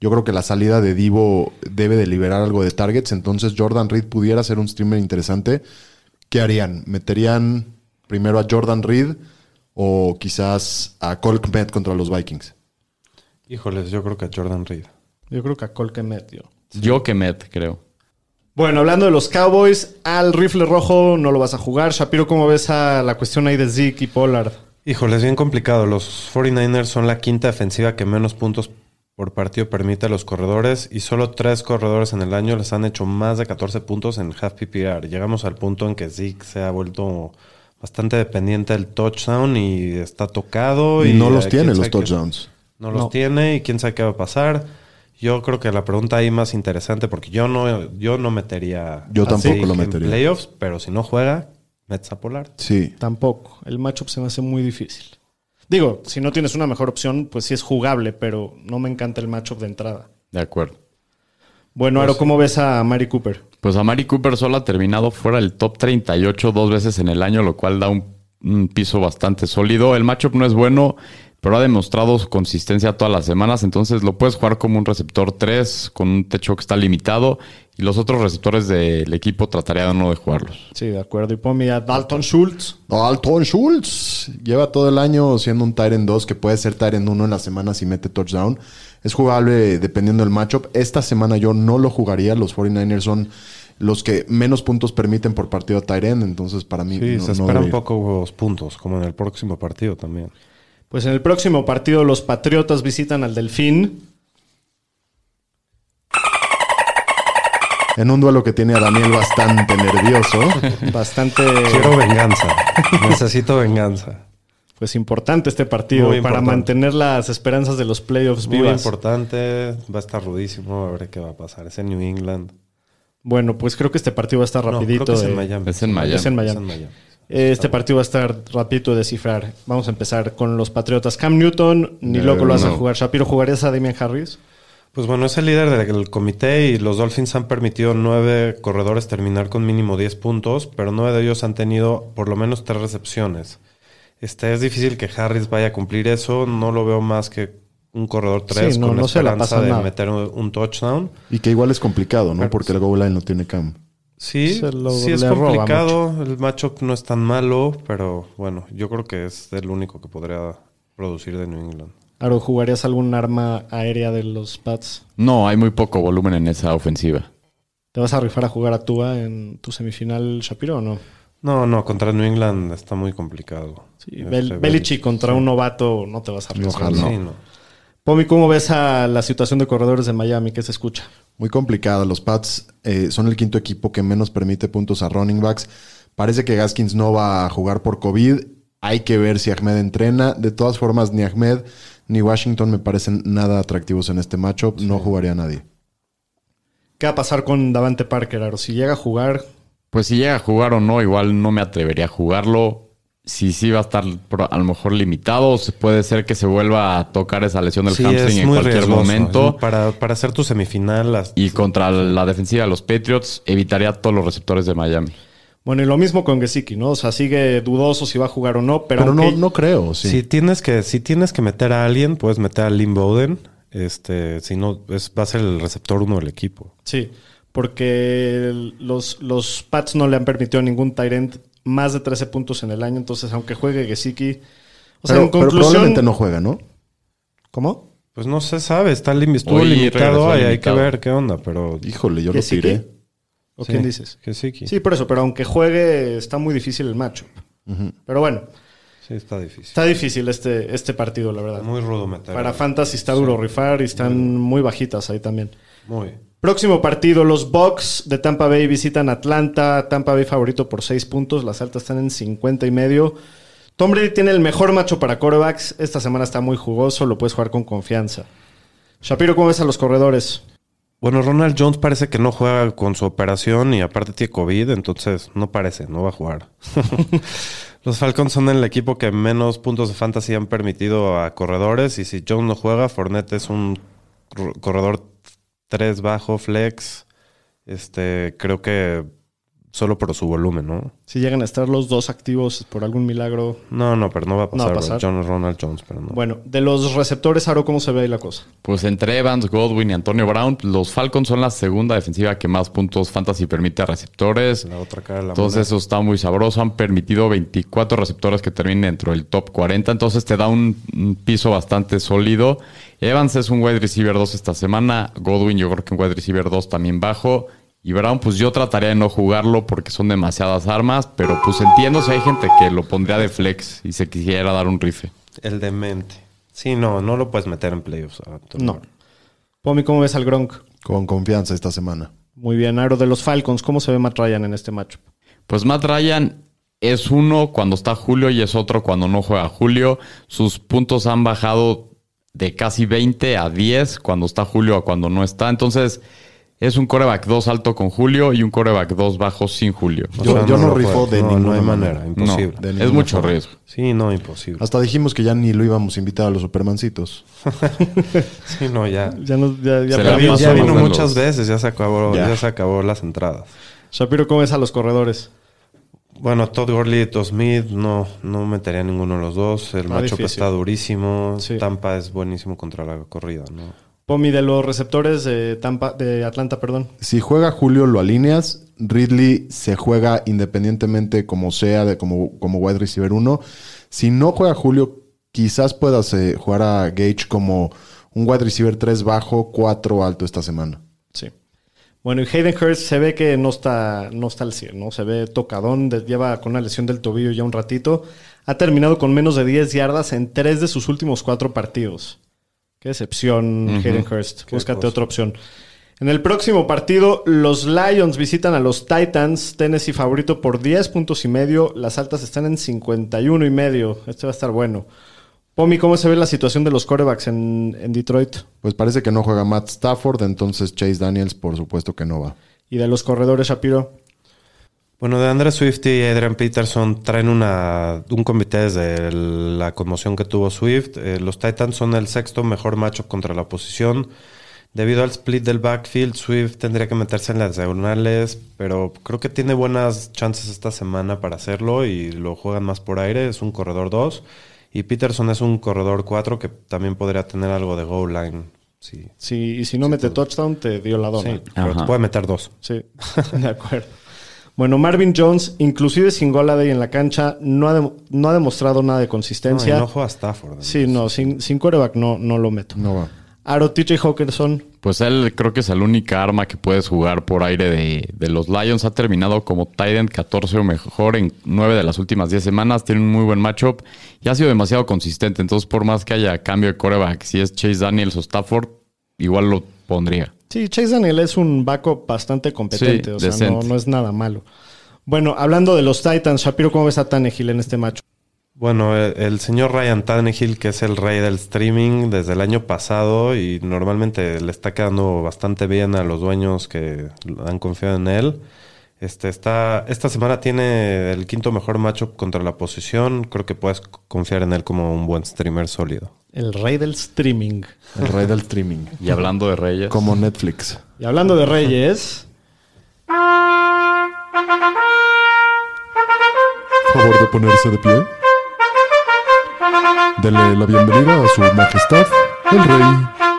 Yo creo que la salida de Divo debe de liberar algo de targets. Entonces Jordan Reed pudiera ser un streamer interesante. ¿Qué harían? ¿Meterían primero a Jordan Reed o quizás a Cole Kmet contra los Vikings? Híjoles, yo creo que a Jordan Reed. Yo creo que a Cole Kemet, yo. Yo que Met, creo. Bueno, hablando de los Cowboys, al rifle rojo no lo vas a jugar. Shapiro, ¿cómo ves a la cuestión ahí de Zeke y Pollard? Híjole, es bien complicado. Los 49ers son la quinta defensiva que menos puntos por partido permite a los corredores y solo tres corredores en el año les han hecho más de 14 puntos en half PPR. Llegamos al punto en que Zeke se ha vuelto bastante dependiente del touchdown y está tocado. Y Y, no los tiene los touchdowns. No los No. tiene y quién sabe qué va a pasar. Yo creo que la pregunta ahí más interesante, porque yo no, yo no metería Yo tampoco lo en metería. playoffs, pero si no juega, metes a Polar. Sí. Tampoco. El matchup se me hace muy difícil. Digo, si no tienes una mejor opción, pues sí es jugable, pero no me encanta el matchup de entrada. De acuerdo. Bueno, Aro, ¿cómo ves a Mari Cooper? Pues a Mari Cooper solo ha terminado fuera del top 38 dos veces en el año, lo cual da un, un piso bastante sólido. El matchup no es bueno, pero ha demostrado su consistencia todas las semanas, entonces lo puedes jugar como un receptor 3 con un techo que está limitado y los otros receptores del equipo trataría de no de jugarlos. Sí, de acuerdo. Y ponme a Dalton Schultz. Alton Schultz lleva todo el año siendo un Tyrant 2 que puede ser Tyrant 1 en la semana si mete touchdown. Es jugable dependiendo del matchup. Esta semana yo no lo jugaría. Los 49ers son los que menos puntos permiten por partido a Tyrant. Entonces, para mí. Sí, no- se no esperan debería. pocos puntos, como en el próximo partido también. Pues en el próximo partido los Patriotas visitan al Delfín. En un duelo que tiene a Daniel bastante nervioso. Bastante Quiero venganza. Necesito venganza. Pues importante este partido Muy para importante. mantener las esperanzas de los playoffs Muy vivas. importante. Va a estar rudísimo. A ver qué va a pasar. Es en New England. Bueno, pues creo que este partido va a estar No, rapidito. creo que es en de- Miami. Es en Miami. Es en Miami. Es en Miami. Este partido va a estar rapidito de descifrar. Vamos a empezar con los Patriotas. Cam Newton, ni No, loco lo vas a no. jugar. Shapiro, ¿jugarías a Damian Harris? Pues bueno, es el líder del comité y los Dolphins han permitido nueve corredores terminar con mínimo 10 puntos, pero nueve de ellos han tenido por lo menos tres recepciones. Este, es difícil que Harris vaya a cumplir eso. No lo veo más que un corredor 3 Sí, no, con no se la esperanza pasa de nada. meter un, un touchdown. y que igual es complicado, ¿no? Porque el goal line no tiene cam. Sí, lo- sí es complicado. El matchup no es tan malo, pero bueno, yo creo que es el único que podría producir de New England. Aro, ¿jugarías algún arma aérea de los Pats? No, hay muy poco volumen en esa ofensiva. ¿Te vas a rifar a jugar a Tua en tu semifinal, Shapiro, o no? No, no, contra New England está muy complicado. Sí, Este, Bel- Belichick contra un novato no te vas a arriesgar. Ojalá. Sí, no. Pomi, ¿cómo ves a la situación de corredores de Miami? ¿Qué se escucha? Muy complicada. Los Pats eh, son el quinto equipo que menos permite puntos a running backs. Parece que Gaskins no va a jugar por COVID. Hay que ver si Ahmed entrena. De todas formas, ni Ahmed ni Washington me parecen nada atractivos en este matchup. No jugaría a nadie. ¿Qué va a pasar con Davante Parker, Aro? Si llega a jugar, Pues si llega a jugar o no, igual no me atrevería a jugarlo. Si sí va a estar a lo mejor limitado, puede ser que se vuelva a tocar esa lesión del Sí, hamstring es en cualquier riesgoso. momento. Para, para hacer tu semifinal, las- Y contra la defensiva de los Patriots, evitaría a todos los receptores de Miami. bueno, y lo mismo con Gesicki, ¿no? O sea, sigue dudoso si va a jugar o no, pero, Pero no, no creo. Sí. si, tienes que, si tienes que meter a alguien, puedes meter a Lynn Bowden. Este, si no, es, va a ser el receptor uno del equipo. Sí. Porque los, los Pats no le han permitido a ningún Tyrant más de 13 puntos en el año. Entonces, aunque juegue Gesicki. O sea, pero, en pero conclusión. probablemente no juega, ¿no? ¿Cómo? Pues no se sabe, está lim- estuvo Hoy limitado y hay que ver qué onda, pero Híjole, yo lo tiré. ¿O Sí, quién dices? Gesicki. Sí, por eso, pero aunque juegue, está muy difícil el matchup. Pero bueno, Sí, está difícil. está difícil este, este partido, la verdad. Muy rudo meter. Para Fantasy está duro rifar y están muy bajitas ahí también. Muy. Próximo partido, los Bucks de Tampa Bay visitan Atlanta. Tampa Bay favorito por 6 puntos. Las altas están en 50 y medio. Tom Brady tiene el mejor macho para corebacks. Esta semana está muy jugoso, lo puedes jugar con confianza. Shapiro, ¿cómo ves a los corredores? Bueno, Ronald Jones parece que no juega con su operación y aparte tiene COVID, entonces no parece, no va a jugar. Los Falcons son el equipo que menos puntos de fantasy han permitido a corredores y si Jones no juega, Fournette es un corredor 3 bajo, flex. Este, creo que solo por su volumen, ¿no? Si llegan a estar los dos activos por algún milagro. No, no, pero no va a No va pasar. a pasar. John Ronald Jones, pero no. Bueno, de los receptores, Aro, ¿cómo se ve ahí la cosa? Pues entre Evans, Godwin y Antonio Brown, los Falcons son la segunda defensiva que más puntos fantasy permite a receptores. La otra cara de la Entonces moneda. eso está muy sabroso. Han permitido 24 receptores que terminen dentro del top 40. Entonces te da un, un piso bastante sólido. Evans es un wide receiver 2 esta semana. Godwin yo creo que un wide receiver 2 también bajo. Y Brown pues yo trataría de no jugarlo porque son demasiadas armas. Pero pues entiendo si hay gente que lo pondría de flex y se quisiera dar un rife. El demente. Sí, no, no lo puedes meter en playoffs. a Antonio No. Pomi, ¿cómo ves al Gronk? Con confianza esta semana. Muy bien, Aro, de los Falcons, ¿cómo se ve Matt Ryan en este matchup? Pues Matt Ryan es uno cuando está Julio y es otro cuando no juega Julio. Sus puntos han bajado de casi 20 a 10 cuando está Julio a cuando no está. Entonces es un coreback 2 alto con Julio y un coreback 2 bajo sin Julio. O Yo- sea, yo no lo rifo de no, ninguna No manera. No, imposible. de es mucho forma. riesgo. Sí, no, imposible. Hasta dijimos que ya ni lo íbamos a invitar a los supermancitos. Sí, no, ya. Ya, no, ya, vino muchas los- veces, ya se acabó, Ya. ya. se acabó las entradas. Shapiro, ¿cómo ves a los corredores? Bueno, Todd Gurley y Todd Smith, no, no metería ninguno de los dos. El macho que está durísimo. Sí. Tampa es buenísimo contra la corrida, ¿no? Pomi, de los receptores de Tampa, de Atlanta, perdón. Si juega Julio, lo alineas. Ridley se juega independientemente como sea, de como, como wide receiver 1. Si no juega Julio, quizás puedas eh, jugar a Gage como un wide receiver 3 bajo, 4 alto esta semana. Sí. Bueno, y Hayden Hurst se ve que no está, no está al 100, ¿no? Se ve tocadón, lleva con una lesión del tobillo ya un ratito. Ha terminado con menos de 10 yardas en tres de sus últimos cuatro partidos. Qué decepción, Hayden Hurst. Búscate cosa. otra opción. En el próximo partido, los Lions visitan a los Titans. Tennessee favorito por 10 puntos y medio. Las altas están en 51 y medio. Este va a estar bueno. Pomi, ¿cómo se ve la situación de los corebacks en, en Detroit? Pues parece que no juega Matt Stafford, entonces Chase Daniels por supuesto que no va. Y de los corredores, Shapiro. Bueno, de Andrés Swift y Adrian Peterson traen una, un comité desde el- la conmoción que tuvo Swift. Eh, los Titans son el sexto mejor macho contra la oposición. Debido al split del backfield, Swift tendría que meterse en las diagonales, pero creo que tiene buenas chances esta semana para hacerlo y lo juegan más por aire. Es un corredor 2. Y Peterson es un corredor 4 que también podría tener algo de goal line. Sí, Si, y si no mete touchdown, te dio la dona. sí pero te puede meter dos. Sí, de acuerdo. Bueno, Marvin Jones, inclusive sin Goladay en la cancha, no ha, no ha demostrado nada de consistencia. no juega Stafford. sí, no, sin, sin quarterback no, no lo meto. No va. Aro, TJ Hawkinson, Pues él creo que es la única arma que puedes jugar por aire de, de los Lions. Ha terminado como Titan 14 o mejor en 9 de las últimas 10 semanas. Tiene un muy buen matchup y ha sido demasiado consistente. Entonces, por más que haya cambio de coreback, si es Chase Daniels o Stafford, igual lo pondría. Sí, Chase Daniel es un backup bastante competente, Sí, o sea, no es nada malo. Bueno, hablando de los Titans, Shapiro, ¿cómo ves a Tannehill en este macho? Bueno, el, el señor Ryan Tannehill, que es el rey del streaming desde el año pasado y normalmente le está quedando bastante bien a los dueños que han confiado en él. Este está, esta semana tiene el quinto mejor matchup contra la posición. Creo que puedes confiar en él como un buen streamer sólido. El rey del streaming. El rey del streaming. Y hablando de Reyes. Como Netflix. Y hablando de reyes, Favor de ponerse de pie. Dele la bienvenida a su majestad, el rey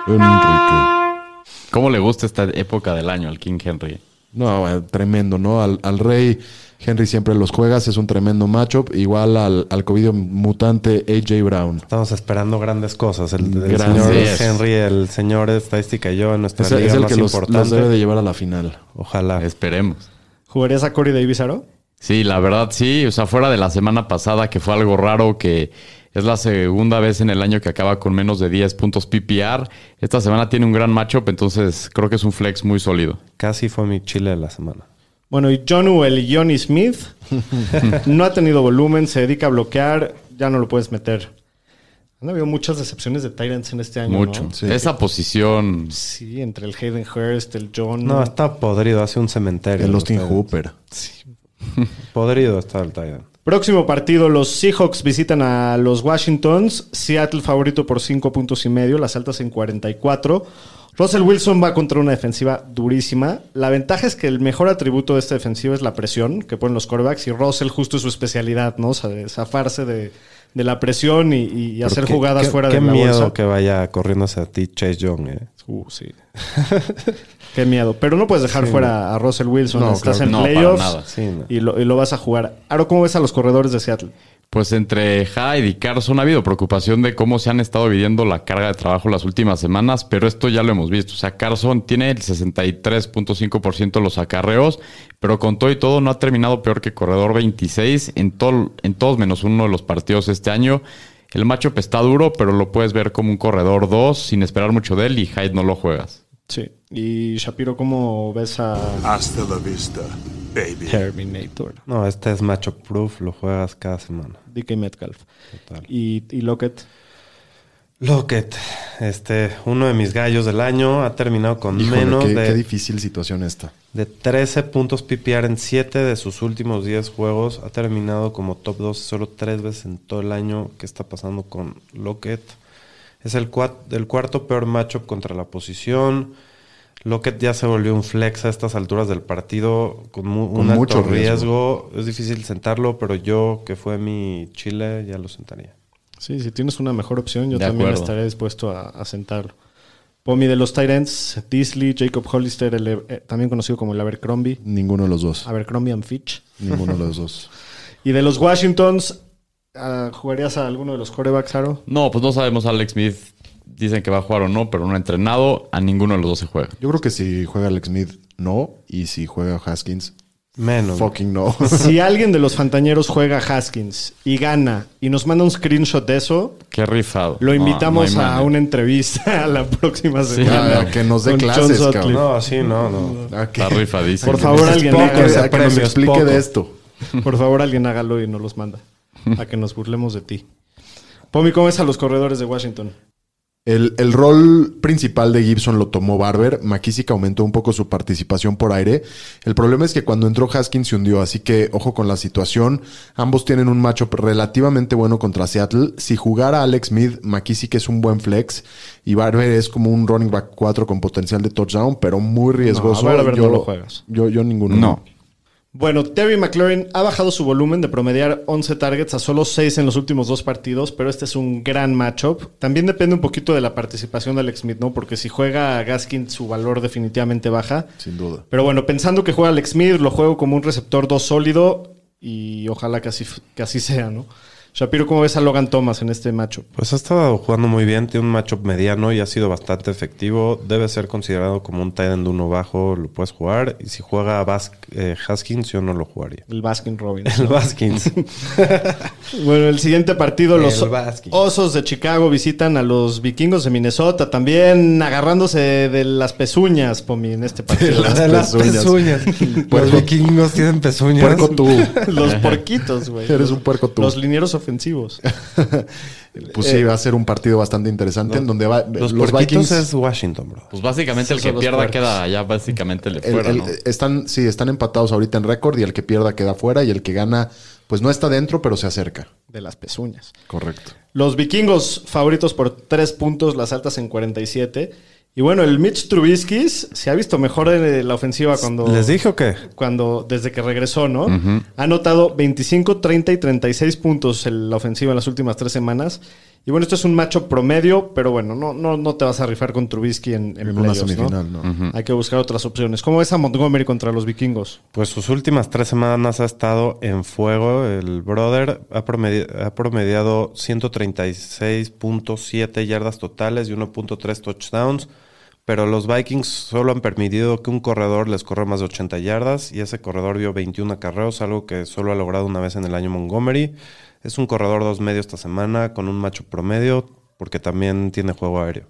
Enrique. ¿Cómo le gusta esta época del año al King Henry? No, eh, tremendo, ¿no? Al, al Rey Henry siempre los juegas, es un tremendo matchup. Igual al, al COVID mutante AJ Brown. Estamos esperando grandes cosas. El, el Grandes. señor. Henry, el señor estadística y yo en nuestra Es, es liga el más que los, importante. los debe de llevar a la final. Ojalá. Esperemos. ¿Jugarías a Corey Davis, Aro? Sí, la verdad sí. O sea, fuera de la semana pasada que fue algo raro que es la segunda vez en el año que acaba con menos de 10 puntos PPR. Esta semana tiene un gran matchup, entonces creo que es un flex muy sólido. Casi fue mi chile de la semana. Bueno, y John el Johnny Smith no ha tenido volumen, se dedica a bloquear, ya no lo puedes meter. Han habido muchas decepciones de Tyrants en este año. Mucho. ¿no? Sí. Esa posición. Sí, entre el Hayden Hurst, el John. No, está podrido. Hace un cementerio. El los Austin. Hooper. Podrido está el Titan. Próximo partido, los Seahawks visitan a los Washingtons. Seattle favorito por 5 puntos y medio, las altas en 44. Russell Wilson va contra una defensiva durísima. La ventaja es que el mejor atributo de esta defensiva es la presión que ponen los quarterbacks y Russell justo es su especialidad, ¿no? O sea, zafarse de, de la presión y, y hacer qué- jugadas qué- fuera qué de la miedo bolsa. que vaya corriendo hacia ti Chase Young. eh. Uh, sí. Qué miedo. Pero no puedes dejar fuera a Russell Wilson. No, Estás claro en no, para playoffs nada. Sí, no. y, lo, y lo vas a jugar. Aro, ¿cómo ves a los corredores de Seattle? Pues entre Hyde y Carson ha habido preocupación de cómo se han estado dividiendo la carga de trabajo las últimas semanas, pero esto ya lo hemos visto. O sea, Carson tiene el 63.5% de los acarreos, pero con todo y todo no ha terminado peor que corredor 26 en, todo, en todos menos uno de los partidos este año. El matchup está duro, pero lo puedes ver como un corredor 2 sin esperar mucho de él y Hyde no lo juegas. Sí. Y Shapiro, ¿cómo ves a Hasta la vista, baby. Terminator? No, este es matchup proof. Lo juegas cada semana. DK Metcalf. Total. Y, y Lockett. Lockett, este, uno de mis gallos del año, ha terminado con Híjole, menos qué, de, qué difícil situación esta. de 13 puntos PPR en 7 de sus últimos 10 juegos. Ha terminado como top 2 solo 3 veces en todo el año. ¿Qué está pasando con Lockett? Es el, cuat- el cuarto peor matchup contra la posición. Lockett ya se volvió un flex a estas alturas del partido con, mu- Con un alto mucho riesgo. riesgo. Es difícil sentarlo, pero yo, que fue mi chile, ya lo sentaría. Sí, si tienes una mejor opción, yo De también acuerdo. estaré dispuesto a, a sentarlo. Pomi de los Tyrants, Disley, Jacob Hollister, el, eh, también conocido como el Abercrombie. Ninguno de los dos. Abercrombie and Fitch. Ninguno de los dos. Y de los Washingtons, ah, ¿jugarías a alguno de los corebacks, Aro? No, pues no sabemos Alex Smith. Dicen que va a jugar o no, pero no ha entrenado. A ninguno de los dos se juega. Yo creo que si juega Alex Smith, no. Y si juega Haskins, Menos. fucking no. Si alguien de los Fantañeros juega a Haskins y gana y nos manda un screenshot de eso, Qué rifado. lo No, invitamos no a una entrevista a la próxima semana. Ah, que nos dé clases, cabrón. No, sí, no, no. Está rifadísimo. Por favor, alguien explique- haga a que nos explique poco. de esto. Por favor, alguien hágalo y nos los manda. A que nos burlemos de ti. Pomi, ¿cómo ves a los corredores de Washington? El, el rol principal de Gibson lo tomó Barber. McKissick aumentó un poco su participación por aire. El problema es que cuando entró Haskins se hundió, así que ojo con la situación. Ambos tienen un matchup relativamente bueno contra Seattle. Si jugara Alex Smith, McKissick es un buen flex y Barber es como un running back 4 con potencial de touchdown, pero muy riesgoso. No, a Barber yo, no lo juegas. Yo, yo ninguno. No. Bueno, Terry McLaurin ha bajado su volumen de promediar 11 targets a solo 6 en los últimos dos partidos, pero este es un gran matchup. También depende un poquito de la participación de Alex Smith, ¿no? Porque si juega a Gaskin, su valor definitivamente baja. Sin duda. Pero bueno, pensando que juega Alex Smith, lo juego como un receptor 2 sólido y ojalá que así, que así sea, ¿no? Shapiro, ¿cómo ves a Logan Thomas en este matchup? Pues ha estado jugando muy bien, tiene un matchup mediano y ha sido bastante efectivo. Debe ser considerado como un tight end uno bajo, lo puedes jugar. Y si juega Bas eh, Haskins, yo no lo jugaría. El Baskin Robbins. El Baskins. Bueno, el siguiente partido, los. Osos de Chicago visitan a los Vikingos de Minnesota, también agarrándose de las pezuñas, Pomi, en este partido. las De las pezuñas. pezuñas. Los vikingos tienen pezuñas. Puerco tú. los porquitos, güey. Eres un puerco tú. Los linieros ofensivos. Pues sí, va a ser un partido bastante interesante en donde va, Los, los, Vikings es Washington, bro. Pues básicamente el que pierda queda ya básicamente le fuera, el- ¿no? están, sí, están empatados ahorita en récord y el que pierda queda fuera y el que gana, pues no está dentro, pero se acerca. De las pezuñas. Correcto. Los vikingos favoritos por 3 puntos, las altas en 47. Y bueno, el Mitch Trubisky se ha visto mejor en la ofensiva cuando... ¿Les dije o qué? cuando desde que regresó, ¿no? Ha anotado 25, 30 y 36 puntos en la ofensiva en las últimas tres semanas. Y bueno, esto es un macho promedio, pero bueno, no, no, no te vas a rifar con Trubisky en, en, En una playoffs, ¿no? semifinal. Hay que buscar otras opciones. ¿Cómo ves a Montgomery contra los vikingos? Pues sus últimas tres semanas ha estado en fuego. El brother ha, promedi- ha promediado 136.7 yardas totales y 1.3 touchdowns. Pero los Vikings solo han permitido que un corredor les corra más de 80 yardas y ese corredor vio 21 acarreos, algo que solo ha logrado una vez en el año Montgomery. Es un corredor dos medio esta semana con un macho promedio porque también tiene juego aéreo.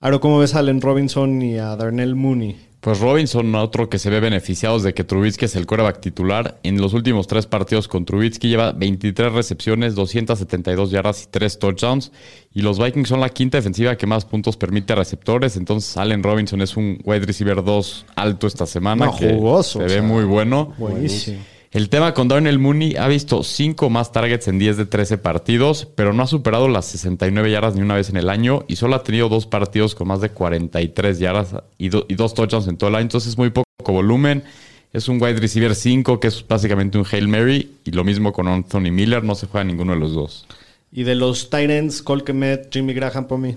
Aro, ¿cómo ves a Allen Robinson y a Darnell Mooney? Pues Robinson, otro que se ve beneficiados de que Trubisky es el coreback titular. En los últimos tres partidos con Trubisky lleva 23 recepciones, 272 yardas y 3 touchdowns. Y los Vikings son la quinta defensiva que más puntos permite a receptores. Entonces Allen Robinson es un wide receiver 2 alto esta semana. No, que jugoso, Se o ve sea, muy bueno. Buenísimo. El tema con Darnell Mooney ha visto 5 más targets en 10 de 13 partidos, pero no ha superado las 69 yardas ni una vez en el año y solo ha tenido dos partidos con más de 43 yardas y, do- y dos touchdowns en todo el año. Entonces es muy poco volumen. Es un wide receiver 5 que es básicamente un Hail Mary y lo mismo con Anthony Miller, no se juega ninguno de los dos. Y de los Titans, Cole Kmet, Jimmy Graham, por mí.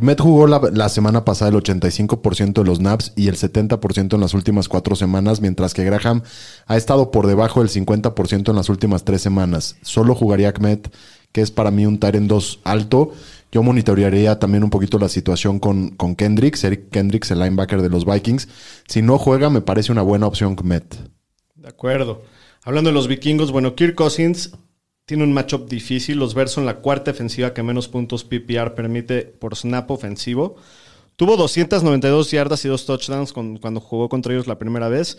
Met jugó la, semana pasada el 85% de los naps y el 70% en las últimas cuatro semanas, mientras que Graham ha estado por debajo del 50% en las últimas tres semanas. Solo jugaría Kmet, que es para mí un Tyrant 2 alto. Yo monitorearía también un poquito la situación con, con Kendricks, Eric Kendricks, el linebacker de los Vikings. Si no juega, me parece una buena opción Kmet. De acuerdo. Hablando de los vikingos, bueno, Kirk Cousins tiene un matchup difícil. Los Bears son la cuarta defensiva que menos puntos PPR permite por snap ofensivo. Tuvo 292 yardas y dos touchdowns con- cuando jugó contra ellos la primera vez.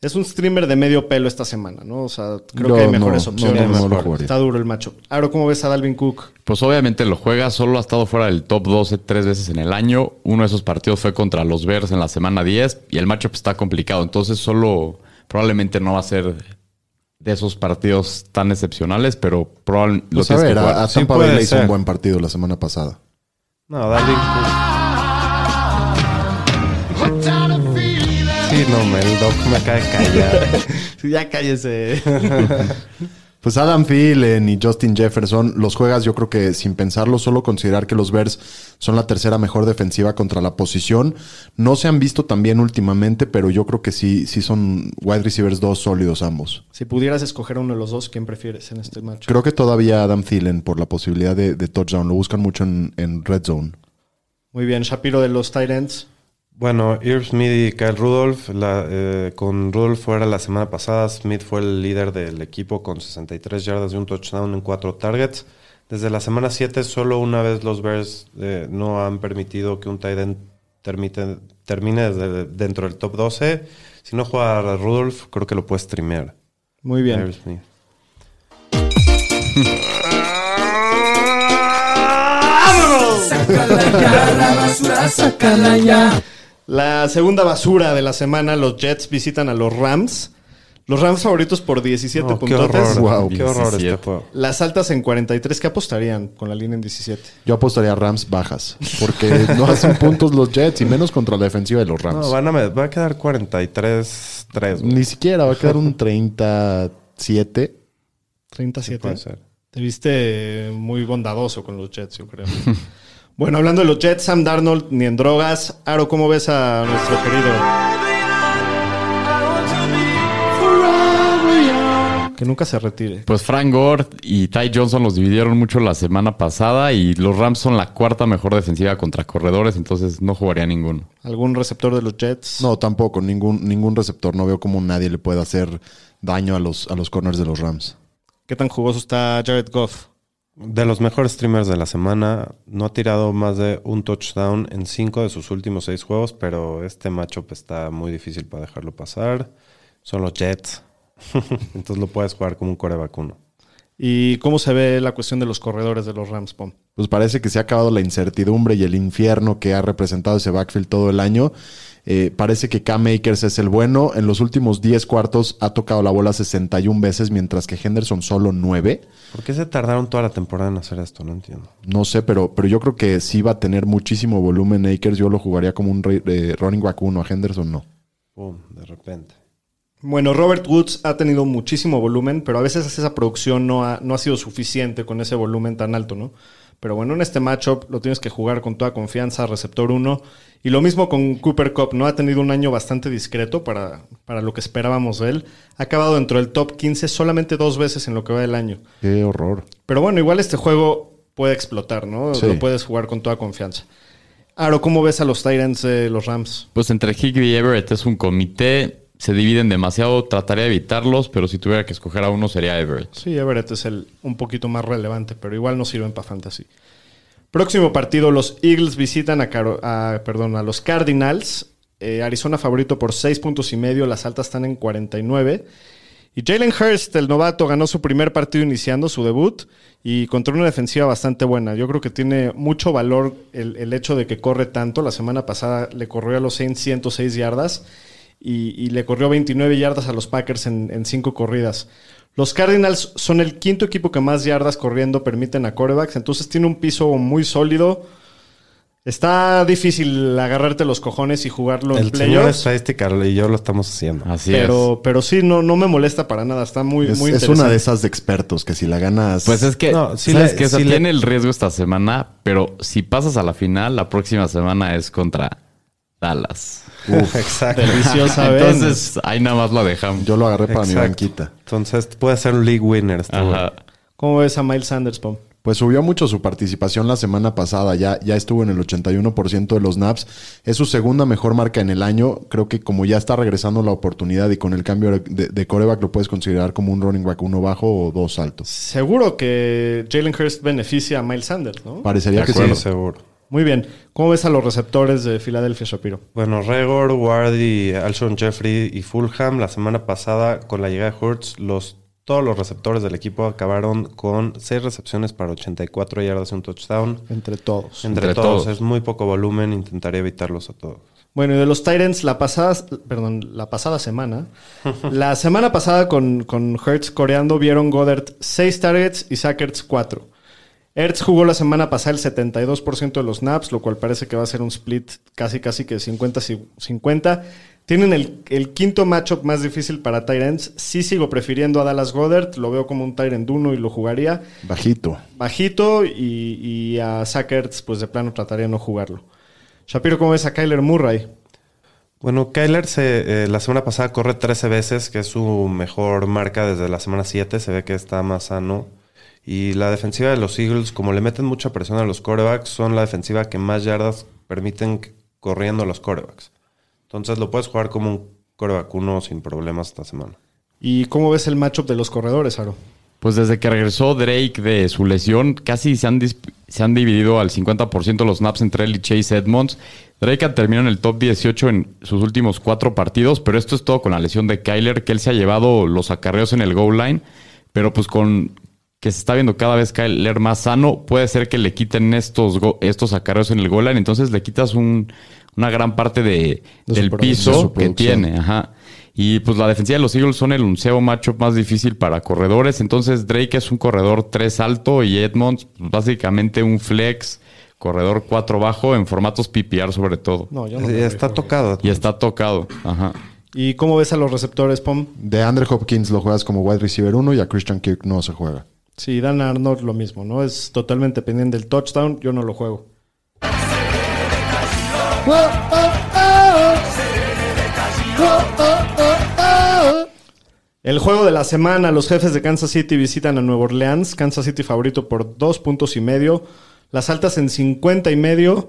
Es un streamer de medio pelo esta semana, ¿no? O sea, creo que hay mejores no, opciones. no. Está duro el matchup. Ahora, ¿cómo ves a Dalvin Cook? Pues obviamente lo juega, solo ha estado fuera del top 12 tres veces en el año. Uno de esos partidos fue contra los Bears en la semana 10 y el matchup está complicado. Entonces solo probablemente no va a ser de esos partidos tan excepcionales, pero probablemente lo Pues a tienes que ver, jugar. a, a Tampa Bay le hizo ser. un buen partido la semana pasada. No, Cook. Sí, no, me- el doc me acaba de callar. Ya cállese. Pues Adam Thielen y Justin Jefferson los juegas yo creo que sin pensarlo, solo considerar que los Bears son la tercera mejor defensiva contra la posición. No se han visto tan bien últimamente, pero yo creo que sí, sí son wide receivers dos sólidos ambos. si pudieras escoger uno de los dos, ¿quién prefieres en este matchup? Creo que todavía Adam Thielen por la posibilidad de, de touchdown. Lo buscan mucho en, en red zone. Muy bien, Shapiro de los Titans. Bueno, Irv Smith y Kyle Rudolph, la, eh, con Rudolph fuera la semana pasada, Smith fue el líder del equipo con 63 yardas y un touchdown en cuatro targets. Desde la semana 7, solo una vez los Bears eh, no han permitido que un tight end termite- termine desde dentro del top 12. Si no juega a Rudolph, creo que lo puede streamear. Muy bien. Irv Smith. Sácala ya, la basura, sácala ya. La segunda basura de la semana, los Jets visitan a los Rams. Los Rams favoritos por 17 No, qué puntotes. horror, Wow. qué horror este 17. juego. Las altas en 43. ¿Qué apostarían con la línea en 17? Yo apostaría a Rams bajas, porque no hacen puntos los Jets y menos contra la defensiva de los Rams. No, van a, va a quedar 43-3. güey. Ni siquiera va a quedar un 37. 37. Puede ser. Te viste muy bondadoso con los Jets, yo creo. bueno, hablando de los Jets, Sam Darnold ni en drogas. Aro, ¿cómo ves a nuestro querido? Que nunca se retire. Pues Frank Gore y Ty Johnson los dividieron mucho la semana pasada y los Rams son la cuarta mejor defensiva contra corredores, entonces no jugaría ninguno. ¿Algún receptor de los Jets? No, tampoco. Ningún, ningún receptor. No veo cómo nadie le puede hacer daño a los, a los corners de los Rams. ¿Qué tan jugoso está Jared Goff? De los mejores streamers de la semana, no ha tirado más de un touchdown en cinco de sus últimos seis juegos, pero este matchup está muy difícil para dejarlo pasar. Son los Jets. Entonces lo puedes jugar como un core vacuno. ¿Y cómo se ve la cuestión de los corredores de los Rams, Pom? Pues parece que se ha acabado la incertidumbre y el infierno que ha representado ese backfield todo el año. Eh, parece que Cam Akers es el bueno. En los últimos 10 cuartos ha tocado la bola 61 veces, mientras que Henderson solo 9. ¿Por qué se tardaron toda la temporada en hacer esto? No entiendo. No sé, pero, pero yo creo que sí va a tener muchísimo volumen Akers. Yo lo jugaría como un re- eh, running back uno. A Henderson no. Pum, de repente. Bueno, Robert Woods ha tenido muchísimo volumen, pero a veces esa producción no ha, no ha sido suficiente con ese volumen tan alto, ¿no? Pero bueno, en este matchup lo tienes que jugar con toda confianza, receptor 1. Y lo mismo con Cooper Cup, ¿no? Ha tenido un año bastante discreto para, para lo que esperábamos de él. Ha acabado dentro del top 15 solamente dos veces en lo que va del año. Qué horror. Pero bueno, igual este juego puede explotar, ¿no? Sí. Lo puedes jugar con toda confianza. Aro, ¿cómo ves a los Tyrants de los Rams? Pues entre Higby y Everett es un comité. Se dividen demasiado. Trataría de evitarlos, pero si tuviera que escoger a uno sería Everett. Sí, Everett es el un poquito más relevante, pero igual no sirven para fantasy. Próximo partido, los Eagles visitan a, perdón, a los Cardinals. Eh, Arizona favorito por 6 puntos y medio, las altas están en 49. Y Jalen Hurst, el novato, ganó su primer partido iniciando su debut y contra una defensiva bastante buena. Yo creo que tiene mucho valor el, el hecho de que corre tanto. La semana pasada le corrió a los Saints 106 yardas y, y le corrió 29 yardas a los Packers en, en cinco corridas. Los Cardinals son el quinto equipo que más yardas corriendo permiten a corebacks, entonces tiene un piso muy sólido. Está difícil agarrarte los cojones y jugarlo en El señor playoffs. estadística y yo lo estamos haciendo. Así Pero, pero sí, no, no me molesta para nada. Está muy, Es, muy es una de esas de expertos que si la ganas. es. Pues es que, No, sea, sí le- tiene el riesgo esta semana, pero si pasas a la final, la próxima semana es contra Dallas. Exacto. Deliciosa Entonces, ahí nada más la dejamos. yo lo agarré para mi Exacto. banquita. Entonces puede ser un league winner este güey. Ajá. ¿Cómo ves a Miles Sanders, Pom? Pues subió mucho su participación la semana pasada, ya, ya estuvo en el 81% de los naps. Es su segunda mejor marca en el año. Creo que como ya está regresando la oportunidad y con el cambio de, de coreback lo puedes considerar como un running back uno bajo o dos altos. Seguro que Jalen Hurst beneficia a Miles Sanders, ¿no? Parecería De que acuerdo, sí. seguro. Muy bien. ¿Cómo ves a los receptores de Filadelfia, Shapiro? Bueno, Regor, Ward y Alshon Jeffrey y Fulham la semana pasada con la llegada de Hurts, los, todos los receptores del equipo acabaron con 6 recepciones para 84 yardas y un touchdown. Entre todos. Entre, Entre todos. todos. es muy poco volumen, intentaría evitarlos a todos. Bueno, y de los Titans, la pasada, perdón, la pasada semana, la semana pasada con, con Hertz coreando vieron Goddard 6 targets y Zach Ertz 4. Ertz jugó la semana pasada el 72% de los snaps, lo cual parece que va a ser un split casi casi que 50-50. Tienen el, el quinto matchup más difícil para Tyrants. Sí sigo prefiriendo a Dallas Goddard, lo veo como un Tyrant 1 y lo jugaría. Bajito. Bajito y, y a Zach Ertz, pues de plano trataría de no jugarlo. Shapiro, ¿cómo ves a Kyler Murray? Bueno, Kyler se, eh, la semana pasada corre 13 veces, que es su mejor marca desde la semana 7. Se ve que está más sano. Y la defensiva de los Eagles, como le meten mucha presión a los corebacks, son la defensiva que más yardas permiten corriendo a los corebacks. Entonces lo puedes jugar como un coreback uno sin problemas esta semana. ¿Y cómo ves el matchup de los corredores, Aro? Pues desde que regresó Drake de su lesión, casi se han, se han dividido al 50% los snaps entre él y Chase Edmonds. Drake ha terminado en el top 18 en sus últimos cuatro partidos, pero esto es todo con la lesión de Kyler, que él se ha llevado los acarreos en el goal line, pero pues con que se está viendo cada vez Kyler más sano, puede ser que le quiten estos, estos acarreos en el goal line, entonces le quitas un- una gran parte de, De su del piso de que tiene. Ajá. Y pues la defensiva de los Eagles son el unceo matchup más difícil para corredores. Entonces Drake es un corredor 3 alto y Edmonds pues, básicamente un flex, corredor 4 bajo en formatos PPR sobre todo. No, yo no. Me está tocado. Y está tocado. Ajá. ¿Y cómo ves a los receptores, Pom? De Andre Hopkins lo juegas como wide receiver 1 y a Christian Kirk no se juega. Sí, Dan Arnold lo mismo, ¿no? Es totalmente pendiente del touchdown. Yo no lo juego. El juego de la semana, los jefes de Kansas City visitan a Nueva Orleans. Kansas City favorito por dos puntos y medio. Las altas en 50 y medio.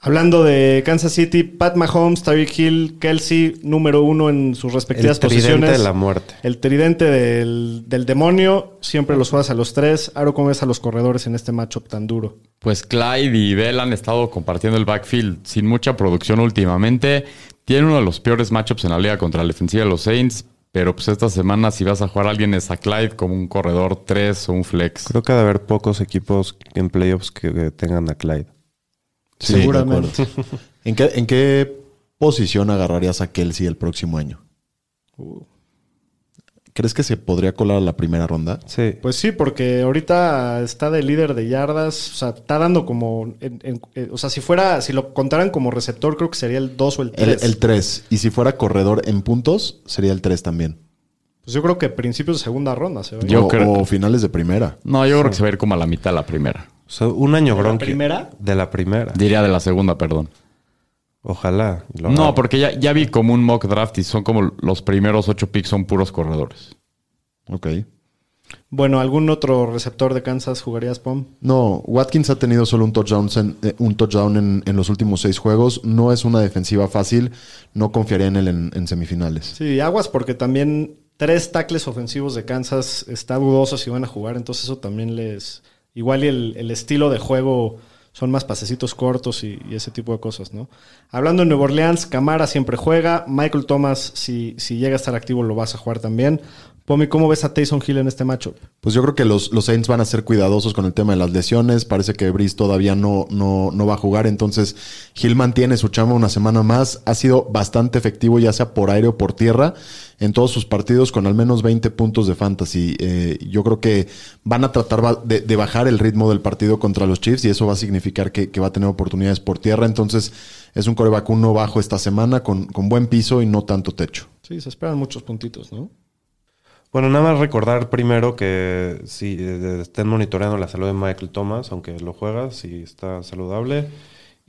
Hablando de Kansas City, Pat Mahomes, Tyreek Hill, Kelsey, número uno en sus respectivas El tridente posiciones. de la muerte. El tridente del, del demonio. Siempre los juegas a los tres. Aro, ¿cómo ves a los corredores en este matchup tan duro? Pues Clyde y Bell han estado compartiendo el backfield sin mucha producción últimamente. Tienen uno de los peores matchups en la liga contra la defensiva de los Saints. Pero pues esta semana si vas a jugar a alguien es a Clyde como un corredor 3 o un flex. Creo que ha de haber pocos equipos en playoffs que, que tengan a Clyde. Sí, Seguramente. de. ¿En qué, ¿En qué posición agarrarías a Kelsey el próximo año? ¿Crees que se podría colar a la primera ronda? Sí. Pues sí, porque ahorita está de líder de yardas. O sea, está dando como. en- en- eh, o sea, si fuera. Si lo contaran como receptor, creo que sería el 2 o el 3. El, el 3. Y si fuera corredor en puntos, sería el 3 también. Pues yo creo que principios de segunda ronda se. Yo o, creo- o finales de primera. No, yo creo que se va a ir como a la mitad de la primera. O sea, un año ¿De la Gronk. primera? De la primera. Diría de la segunda, perdón. Ojalá. lo No, haga. porque ya, ya vi como un mock draft y son como los primeros ocho picks son puros corredores. Ok. Bueno, ¿algún otro receptor de Kansas jugarías, Pom? No, Watkins ha tenido solo un touchdown, en, eh, un touchdown en, en los últimos seis juegos. No es una defensiva fácil. No confiaría en él en, en semifinales. Sí, aguas porque también tres tackles ofensivos de Kansas está dudoso si van a jugar, entonces eso también les... Igual y el, el estilo de juego son más pasecitos cortos y, ese tipo de cosas, ¿no? Hablando de Nueva Orleans, Camara siempre juega, Michael Thomas, si, si llega a estar activo, lo vas a jugar también. Pomi, ¿cómo ves a Taysom Hill en este matchup? Pues yo creo que los, los Saints van a ser cuidadosos con el tema de las lesiones. Parece que Brice todavía no, no, no va a jugar. Entonces, Hill mantiene su chamba una semana más. Ha sido bastante efectivo, ya sea por aire o por tierra, en todos sus partidos con al menos 20 puntos de fantasy. Eh, yo creo que van a tratar de, de bajar el ritmo del partido contra los Chiefs y eso va a significar que, que va a tener oportunidades por tierra. Entonces, es un coreback uno bajo esta semana con, con buen piso y no tanto techo. Sí, se esperan muchos puntitos, ¿no? Bueno, nada más recordar primero que si eh, estén monitoreando la salud de Michael Thomas, aunque lo juega, si está saludable.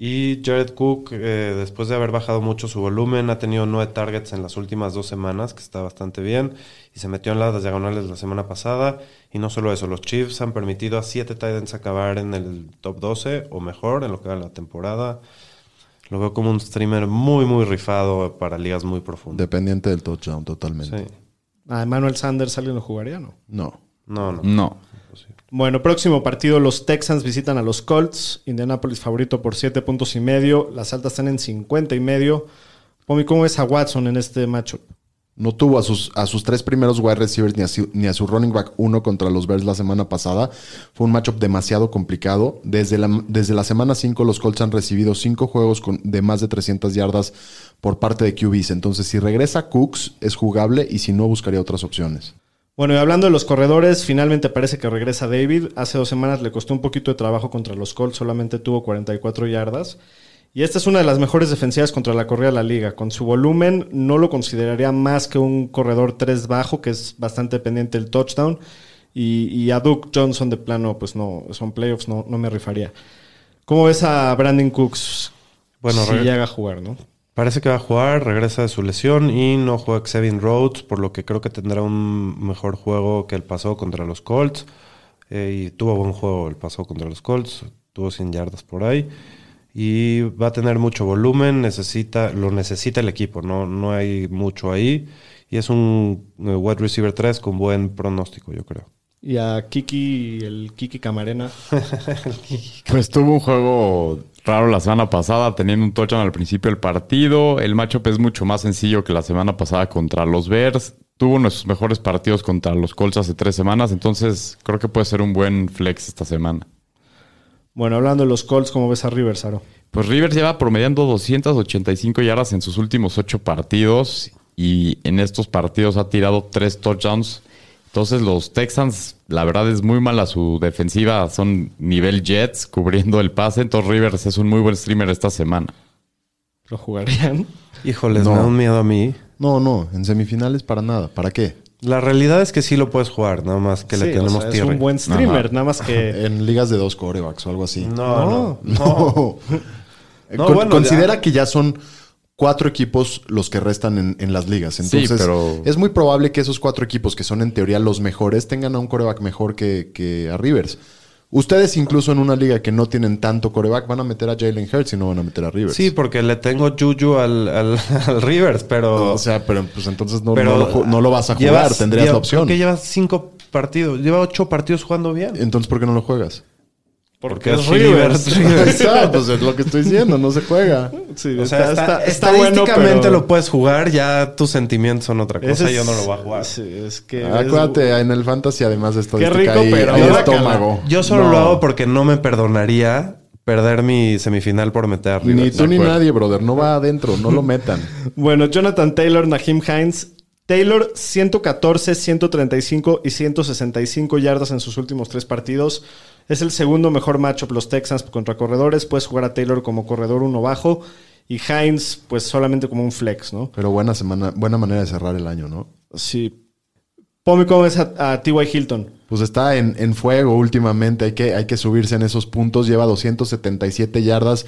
Y Jared Cook, eh, después de haber bajado mucho su volumen, ha tenido nueve targets en las últimas dos semanas, que está bastante bien. Y se metió en las diagonales la semana pasada. Y no solo eso, los Chiefs han permitido a siete Titans acabar en el top 12 o mejor en lo que va la temporada. Lo veo como un streamer muy, muy rifado para ligas muy profundas. Dependiente del touchdown, totalmente. Sí. A Emmanuel Sanders, ¿alguien lo jugaría, no? No. No, no. No. Bueno, próximo partido, los Texans visitan a los Colts. Indianapolis favorito por 7 puntos y medio. Las altas están en 50 y medio. Pomi, ¿cómo ves a Watson en este matchup? No tuvo a sus, a sus tres primeros wide receivers ni a, su, ni a su running back uno contra los Bears la semana pasada. Fue un matchup demasiado complicado. Desde la, desde la semana 5 los Colts han recibido cinco juegos con, de más de 300 yardas por parte de QBs. Entonces si regresa Cooks es jugable y si no buscaría otras opciones. Bueno, y hablando de los corredores, finalmente parece que regresa David. Hace dos semanas le costó un poquito de trabajo contra los Colts, solamente tuvo 44 yardas. Y esta es una de las mejores defensivas contra la corrida de la liga. Con su volumen, no lo consideraría más que un corredor 3 bajo, que es bastante dependiente del touchdown. Y, y a Duke Johnson de plano, pues no, son playoffs, no, no me rifaría. ¿Cómo ves a Brandon Cooks? Bueno, si llega a jugar, ¿no? Parece que va a jugar, regresa de su lesión y no juega Xavier Rhodes, por lo que creo que tendrá un mejor juego que el pasado contra los Colts. Eh, y tuvo buen juego el pasado contra los Colts, tuvo 100 yardas por ahí. Y va a tener mucho volumen, necesita, lo necesita el equipo, no, no hay mucho ahí. Y es un eh, wide receiver 3 con buen pronóstico, yo creo. Y a Kiki, el Kiki Camarena. Pues tuvo un juego raro la semana pasada, teniendo un touchdown al principio del partido. El matchup es mucho más sencillo que la semana pasada contra los Bears. Tuvo uno de sus mejores partidos contra los Colts hace tres semanas, entonces creo que puede ser un buen flex esta semana. Bueno, hablando de los Colts, ¿cómo ves a Rivers, Aro? Pues Rivers lleva promediando 285 yardas en sus últimos ocho partidos y en estos partidos ha tirado tres touchdowns. Entonces los Texans, la verdad es muy mala su defensiva, son nivel Jets cubriendo el pase. Entonces Rivers es un muy buen streamer esta semana. ¿Lo jugarían? Híjoles, No. me da un miedo a mí. No, no, en semifinales para nada. ¿Para qué? La realidad es que sí lo puedes jugar, nada más que le o tenemos sea, es tierra. un buen streamer, Ajá. nada más que... En ligas de dos corebacks o algo así. No, no, no. No. No, Con- bueno, considera ya. que ya son cuatro equipos los que restan en, en las ligas. Entonces, pero- es muy probable que esos cuatro equipos, que son en teoría los mejores, tengan a un coreback mejor que, que a Rivers. Ustedes, incluso en una liga que no tienen tanto coreback, van a meter a Jalen Hurts y no van a meter a Rivers. Sí, porque le tengo Juju al, al, al Rivers, pero. O sea, pero pues entonces no, pero no lo, no lo vas a jugar, llevas- tendrías lleva- la opción. Creo que lleva cinco partidos, lleva ocho partidos jugando bien. Entonces, ¿por qué no lo juegas? Porque es Rivers. Está, pues es lo que estoy diciendo, no se juega. Sí, O sea, está- estadísticamente lo puedes jugar, ya tus sentimientos son otra cosa. Yo no lo voy a jugar. Sí, es que... Acuérdate, en el fantasy, además de estadística, rico, hay, pero hay estómago. Yo solo No. lo hago porque no me perdonaría perder mi semifinal por meter a Ni Rivers. tú ni nadie, brother. No va adentro, no lo metan. Bueno, Jonathan Taylor, Naheem Hines. Taylor, 114, 135 y 165 yardas en sus últimos tres partidos. Es el segundo mejor matchup los Texans contra corredores. Puedes jugar a Taylor como corredor uno bajo y Hines, pues solamente como un flex, ¿no? Pero buena semana, buena manera de cerrar el año, ¿no? Sí. Pomi, ¿cómo ves a, a T.Y. Hilton? Pues está en, en fuego últimamente. Hay que, hay que subirse en esos puntos. Lleva 277 yardas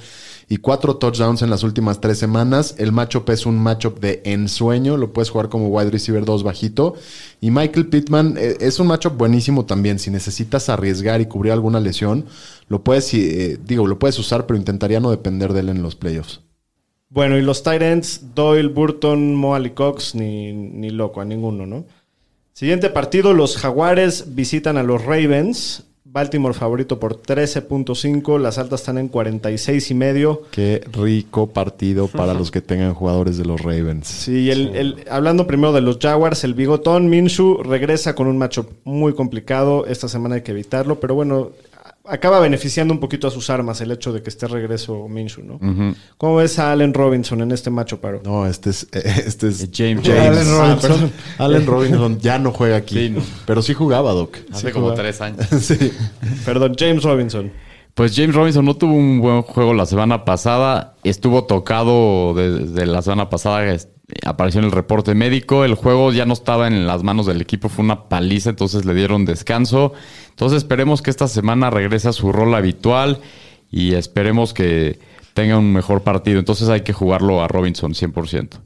y cuatro touchdowns en las últimas tres semanas. El matchup es un matchup de ensueño. Lo puedes jugar como wide receiver 2 bajito. Y Michael Pittman eh, es un matchup buenísimo también. Si necesitas arriesgar y cubrir alguna lesión, lo puedes, eh, digo, lo puedes usar, pero intentaría no depender de él en los playoffs. Bueno, y los tight Doyle, Burton, Moali Cox, ni, ni loco, a ninguno, ¿no? Siguiente partido, los Jaguares visitan a los Ravens. Baltimore favorito por 13.5, las altas están en 46 y medio. Qué rico partido para los que tengan jugadores de los Ravens. Sí, el, el- hablando primero de los Jaguars, el bigotón Minshew regresa con un matchup muy complicado. Esta semana hay que evitarlo, pero bueno, acaba beneficiando un poquito a sus armas el hecho de que esté regreso Minshew, ¿no? ¿Cómo ves a Allen Robinson en este matchup, Paro? No, este es, este es James Allen James. Robinson. Allen Robinson ya no juega aquí. Sí, no. Pero sí jugaba, Doc. Hace Sí como jugaba. tres años. sí. Perdón, James Robinson. Pues James Robinson no tuvo un buen juego la semana pasada. Estuvo tocado desde la semana pasada. Apareció en el reporte médico. El juego ya no estaba en las manos del equipo. Fue una paliza, entonces le dieron descanso. Entonces esperemos que esta semana regrese a su rol habitual y esperemos que tenga un mejor partido. Entonces hay que jugarlo a Robinson 100%.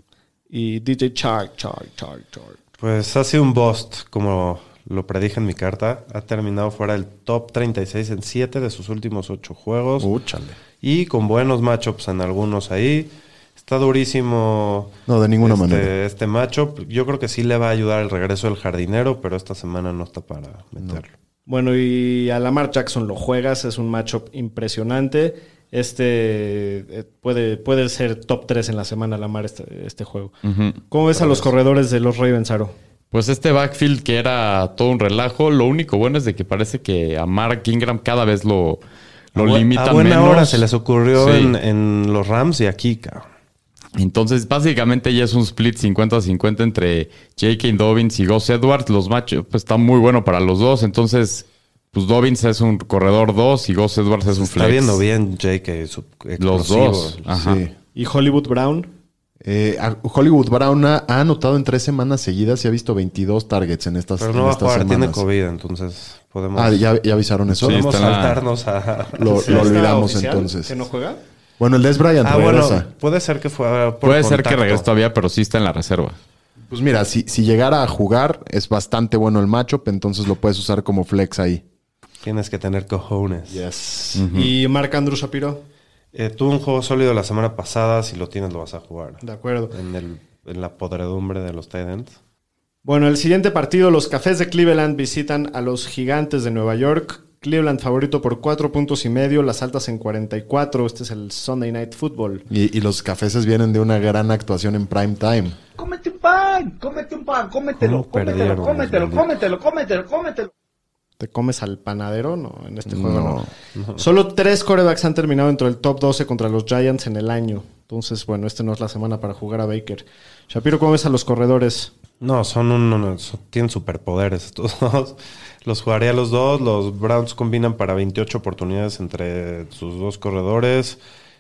Y DJ Chark, Chark, Chark, Chark. Pues ha sido un bust, como lo predije en mi carta. Ha terminado fuera del top 36 en 7 de sus últimos 8 juegos. Úchale. Y con buenos matchups en algunos ahí. Está durísimo. No, de ninguna este, manera. Este matchup. Yo creo que sí le va a ayudar el regreso del jardinero, pero esta semana no está para meterlo. Bueno, y a Lamar Jackson lo juegas, es un matchup impresionante. Este eh, puede, puede ser top 3 en la semana Lamar este, este juego. ¿Cómo ves a los corredores de los Ravens, Aro? Pues este backfield que era todo un relajo, lo único bueno es de que parece que a Mark Ingram cada vez lo, lo a, limitan a buena menos. hora se les ocurrió Sí. en, en los Rams y aquí, cabrón. Entonces, básicamente ya es un split 50-50 entre J.K. Dobbins y Gus Edwards. Los matchups pues, están muy buenos para los dos. Entonces, pues Dobbins es un corredor 2 y Gus Edwards es un Está flex. viendo bien Jake, su Los dos. Ajá. Sí. ¿Y Hollywood Brown? Eh, Hollywood Brown ha, ha anotado en tres semanas seguidas y ha visto 22 targets en estas, Pero en no va a jugar, tiene semanas. COVID, entonces podemos, Ah, ¿ya, ya avisaron eso. Sí, podemos está en saltarnos a... Lo, ¿Sí lo está olvidamos entonces. ¿Que no juega? Bueno, el Des Bryant Ah, regresa. bueno, puede ser que fue por Puede ser que regrese todavía, pero sí está en la reserva. Pues mira, si, si llegara a jugar, es bastante bueno el matchup, entonces lo puedes usar como flex ahí. Tienes que tener cojones. Yes. ¿Y Mark Andrew Shapiro? Eh, tuvo un juego sólido la semana pasada. Si lo tienes, lo vas a jugar. De acuerdo. En, el, en la podredumbre de los Titans. Bueno, el siguiente partido, los Cafés de Cleveland visitan a los Gigantes de Nueva York. Cleveland favorito por cuatro puntos y medio, las altas en 44. Este es el Sunday Night Football. Y, y los cafeses vienen de una gran actuación en prime time. Cómete un pan, cómete un pan, cómetelo, ¿Cómo perdieron, cómetelo, cómetelo, cómetelo, cómetelo, cómetelo. ¿Te comes al panadero? No, en este juego no. Solo tres corebacks han terminado dentro del top 12 contra los Giants en el año. Entonces, bueno, este no es la semana para jugar a Baker. Shapiro, ¿cómo ves a los corredores? No, son un, un- son- tienen superpoderes estos dos. Los jugaría los dos. Los Browns combinan para 28 oportunidades entre sus dos corredores.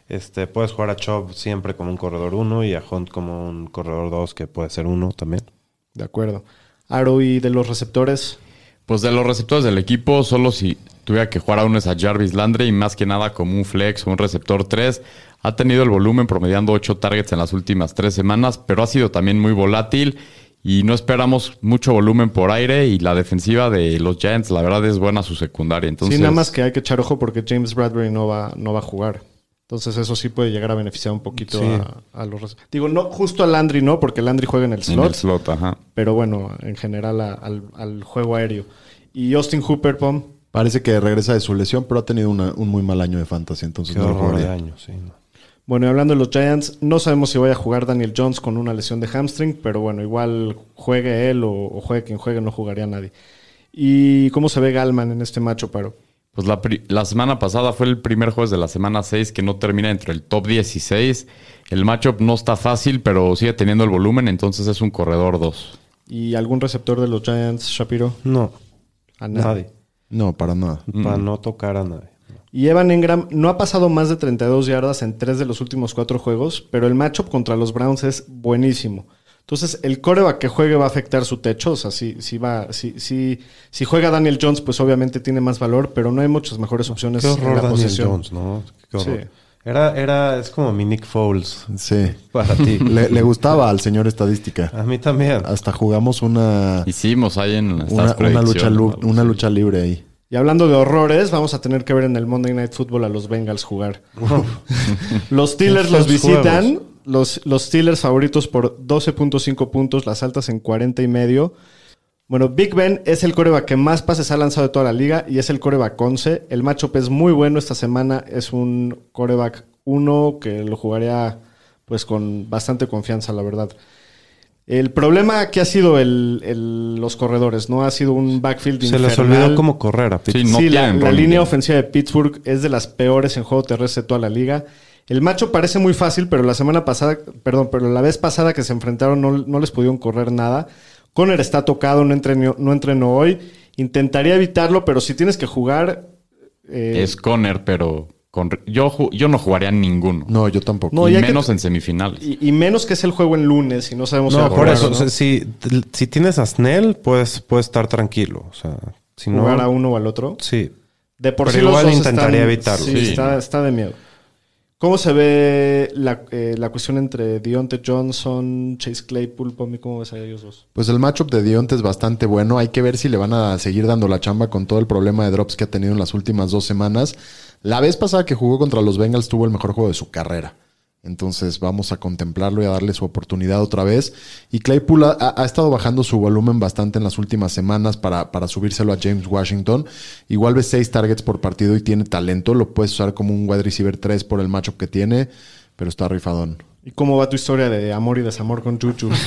Este, puedes jugar a Chubb siempre como un corredor 1 y a Hunt como un corredor 2 que puede ser uno también. De acuerdo. Aro y de los receptores. Pues de los receptores del equipo, solo si tuviera que jugar a uno es a Jarvis Landry y más que nada como un flex o un receptor 3. Ha tenido el volumen promediando 8 targets en las últimas 3 semanas, pero ha sido también muy volátil y no esperamos mucho volumen por aire y la defensiva de los Giants la verdad es buena su secundaria. Entonces, sí, nada más que hay que echar ojo porque James Bradbury no va, no va a jugar. Entonces eso sí puede llegar a beneficiar un poquito Sí. a, a los... Digo, no justo a Landry no, porque Landry juega en el en slot. el slot, ajá. Pero bueno, en general a- al, al juego aéreo. Y Austin Hooper, Pom. Parece que regresa de su lesión, pero ha tenido una- un muy mal año de fantasy, entonces Qué no lo horror de jugaría. año, sí. no. Bueno, y hablando de los Giants, no sabemos si vaya a jugar Daniel Jones con una lesión de hamstring, pero bueno, igual juegue él o, o juegue quien juegue, no jugaría nadie. ¿Y cómo se ve Galman en este macho, Paro? Pues la, pri- la semana pasada fue el primer jueves de la semana 6 que no termina entre el top 16. El matchup no está fácil, pero sigue teniendo el volumen, entonces es un corredor 2. ¿Y algún receptor de los Giants, Shapiro? No, A nadie. nadie. No, para nada. Para no tocar a nadie. Y Evan Engram no ha pasado más de 32 yardas en tres de los últimos cuatro juegos, pero el matchup contra los Browns es buenísimo. Entonces, el coreback que juegue va a afectar su techo. O sea, si, si, va, si, si, si juega Daniel Jones, pues obviamente tiene más valor, pero no hay muchas mejores opciones Qué en la Daniel posición. Jones, ¿no? Qué horror. Sí. Era, era, es como mi Nick Foles Sí. para ti. Le, le gustaba al señor estadística. A mí también. Hasta jugamos una, Hicimos ahí en una, lucha, una lucha libre ahí. Y hablando de horrores, vamos a tener que ver en el Monday Night Football a los Bengals jugar. los Steelers los visitan. Los, los Steelers favoritos por 12.5 puntos, las altas en 40 y medio. Bueno, Big Ben es el coreback que más pases ha lanzado de toda la liga y es el coreback 11. El matchup es muy bueno esta semana. Es un coreback 1 que lo jugaría pues con bastante confianza, la verdad. El problema que ha sido el- el- los corredores, ¿no? Ha sido un backfield Se les olvidó cómo correr a Pittsburgh. Sí, no sí, la, línea ofensiva de Pittsburgh es de las peores en juego terrestre de toda la liga. El macho parece muy fácil, pero la semana pasada, perdón, pero la vez pasada que se enfrentaron no, no les pudieron correr nada. Conner está tocado, no entrenó, no entrenó hoy. Intentaría evitarlo, pero si tienes que jugar. eh, Es Conner, pero con- yo, yo no jugaría ninguno. No, yo tampoco. No, y hay que- menos en semifinales. y, y menos que es el juego en lunes y no sabemos si va No, a por jugar eso. no. si, si tienes a Snell, puedes, puedes estar tranquilo. O sea, si no. jugar a uno o al otro. Sí. De por Pero sí los igual dos intentaría están- evitarlo. Sí, Sí. Está, está de miedo. ¿Cómo se ve la, eh, la cuestión entre Deontay Johnson, Chase Claypool, Pomi? ¿Cómo ves a ellos dos? Pues el matchup de Dionte es bastante bueno. Hay que ver si le van a seguir dando la chamba con todo el problema de drops que ha tenido en las últimas dos semanas. La vez pasada que jugó contra los Bengals tuvo el mejor juego de su carrera. Entonces vamos a contemplarlo y a darle su oportunidad otra vez. Y Claypool ha, estado bajando su volumen bastante en las últimas semanas para, subírselo a James Washington. Igual ves seis targets por partido y tiene talento. Lo puedes usar como un wide receiver 3 por el matchup que tiene, pero está rifadón. ¿Y cómo va tu historia de amor y desamor con Juju?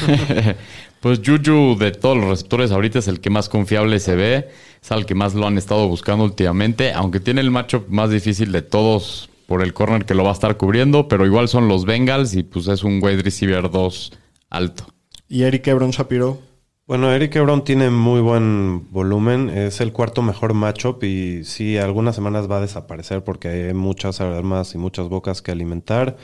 Pues Juju, de todos los receptores, ahorita es el que más confiable se ve. Es al que más lo han estado buscando últimamente. Aunque tiene el matchup más difícil de todos por el corner que lo va a estar cubriendo. Pero igual son los Bengals y pues es un wide receiver 2 alto. ¿Y Eric Ebron Shapiro? Bueno, Eric Ebron tiene muy buen volumen. Es el cuarto mejor matchup. Y sí, algunas semanas va a desaparecer porque hay muchas armas y muchas bocas que alimentar.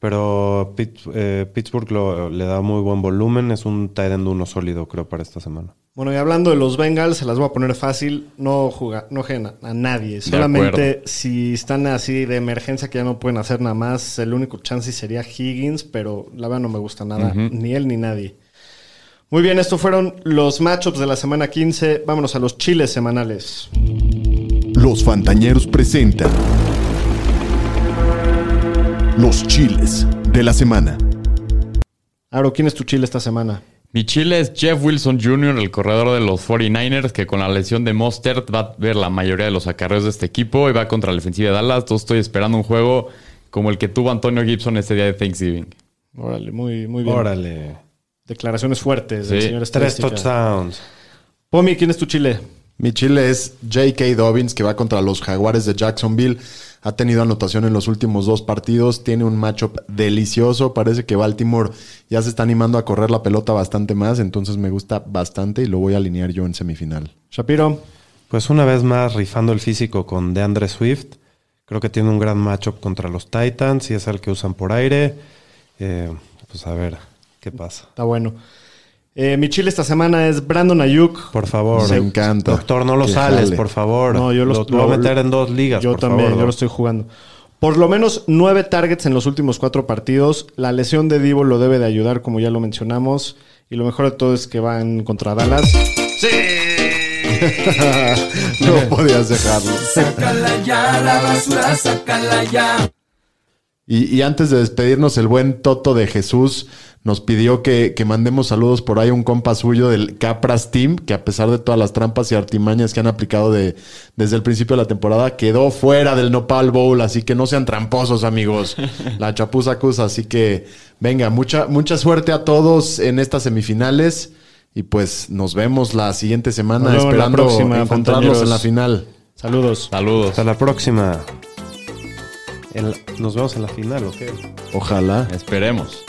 Pero Pitt- eh, Pittsburgh lo- le da muy buen volumen. Es un tight end uno sólido, creo, para esta semana. Bueno, y hablando de los Bengals, se las voy a poner fácil. No juega, no jueguen a, nadie. Solamente si están así de emergencia que ya no pueden hacer nada más, el único chance sería Higgins, pero la verdad no me gusta nada, ni él ni nadie. Muy bien, estos fueron los matchups de la semana 15. Vámonos a los chiles semanales. Los Fantañeros presentan los chiles de la semana. Aro, ¿quién es tu chile esta semana? Mi chile es Jeff Wilson Jr., el corredor de los 49ers, que con la lesión de Mostert va a ver la mayoría de los acarreos de este equipo y va contra la defensiva de Dallas. Entonces estoy esperando un juego como el que tuvo Antonio Gibson ese día de Thanksgiving. Órale, muy, muy bien. Órale. Declaraciones fuertes del Sí. señor Tres touchdowns. Pomi, ¿quién es tu chile? Mi chile es J.K. Dobbins, que va contra los Jaguares de Jacksonville. Ha tenido anotación en los últimos dos partidos. Tiene un matchup delicioso. Parece que Baltimore ya se está animando a correr la pelota bastante más. Entonces me gusta bastante y lo voy a alinear yo en semifinal. Shapiro. Pues una vez más rifando el físico con DeAndre Swift. Creo que tiene un gran matchup contra los Titans y es el que usan por aire. Eh, pues a ver qué pasa. Está bueno. Eh, mi chile esta semana es Brandon Ayuk. Por favor. Me encanta. Doctor, no lo Que sales, jale. por favor. No, yo los- lo, lo voy a meter en dos ligas. Yo por también, favor, yo lo estoy jugando. Por lo menos nueve targets en los últimos cuatro partidos. La lesión de Divo lo debe de ayudar, como ya lo mencionamos. Y lo mejor de todo es que van contra Dallas. no podías dejarlo. Sácala ya, la basura, sácala ya. Y, y antes de despedirnos, el buen Toto de Jesús nos pidió que, que mandemos saludos por ahí a un compa suyo del Capras Team, que a pesar de todas las trampas y artimañas que han aplicado de, desde el principio de la temporada, quedó fuera del Nopal Bowl, así que no sean tramposos, amigos. La chapuza acusa, así que venga, mucha, mucha suerte a todos en estas semifinales. Y pues nos vemos la siguiente semana esperando próxima, encontrarlos en la final. Saludos. Saludos. Hasta la próxima. En la- nos vemos en la final, ¿ok? Ojalá. Esperemos.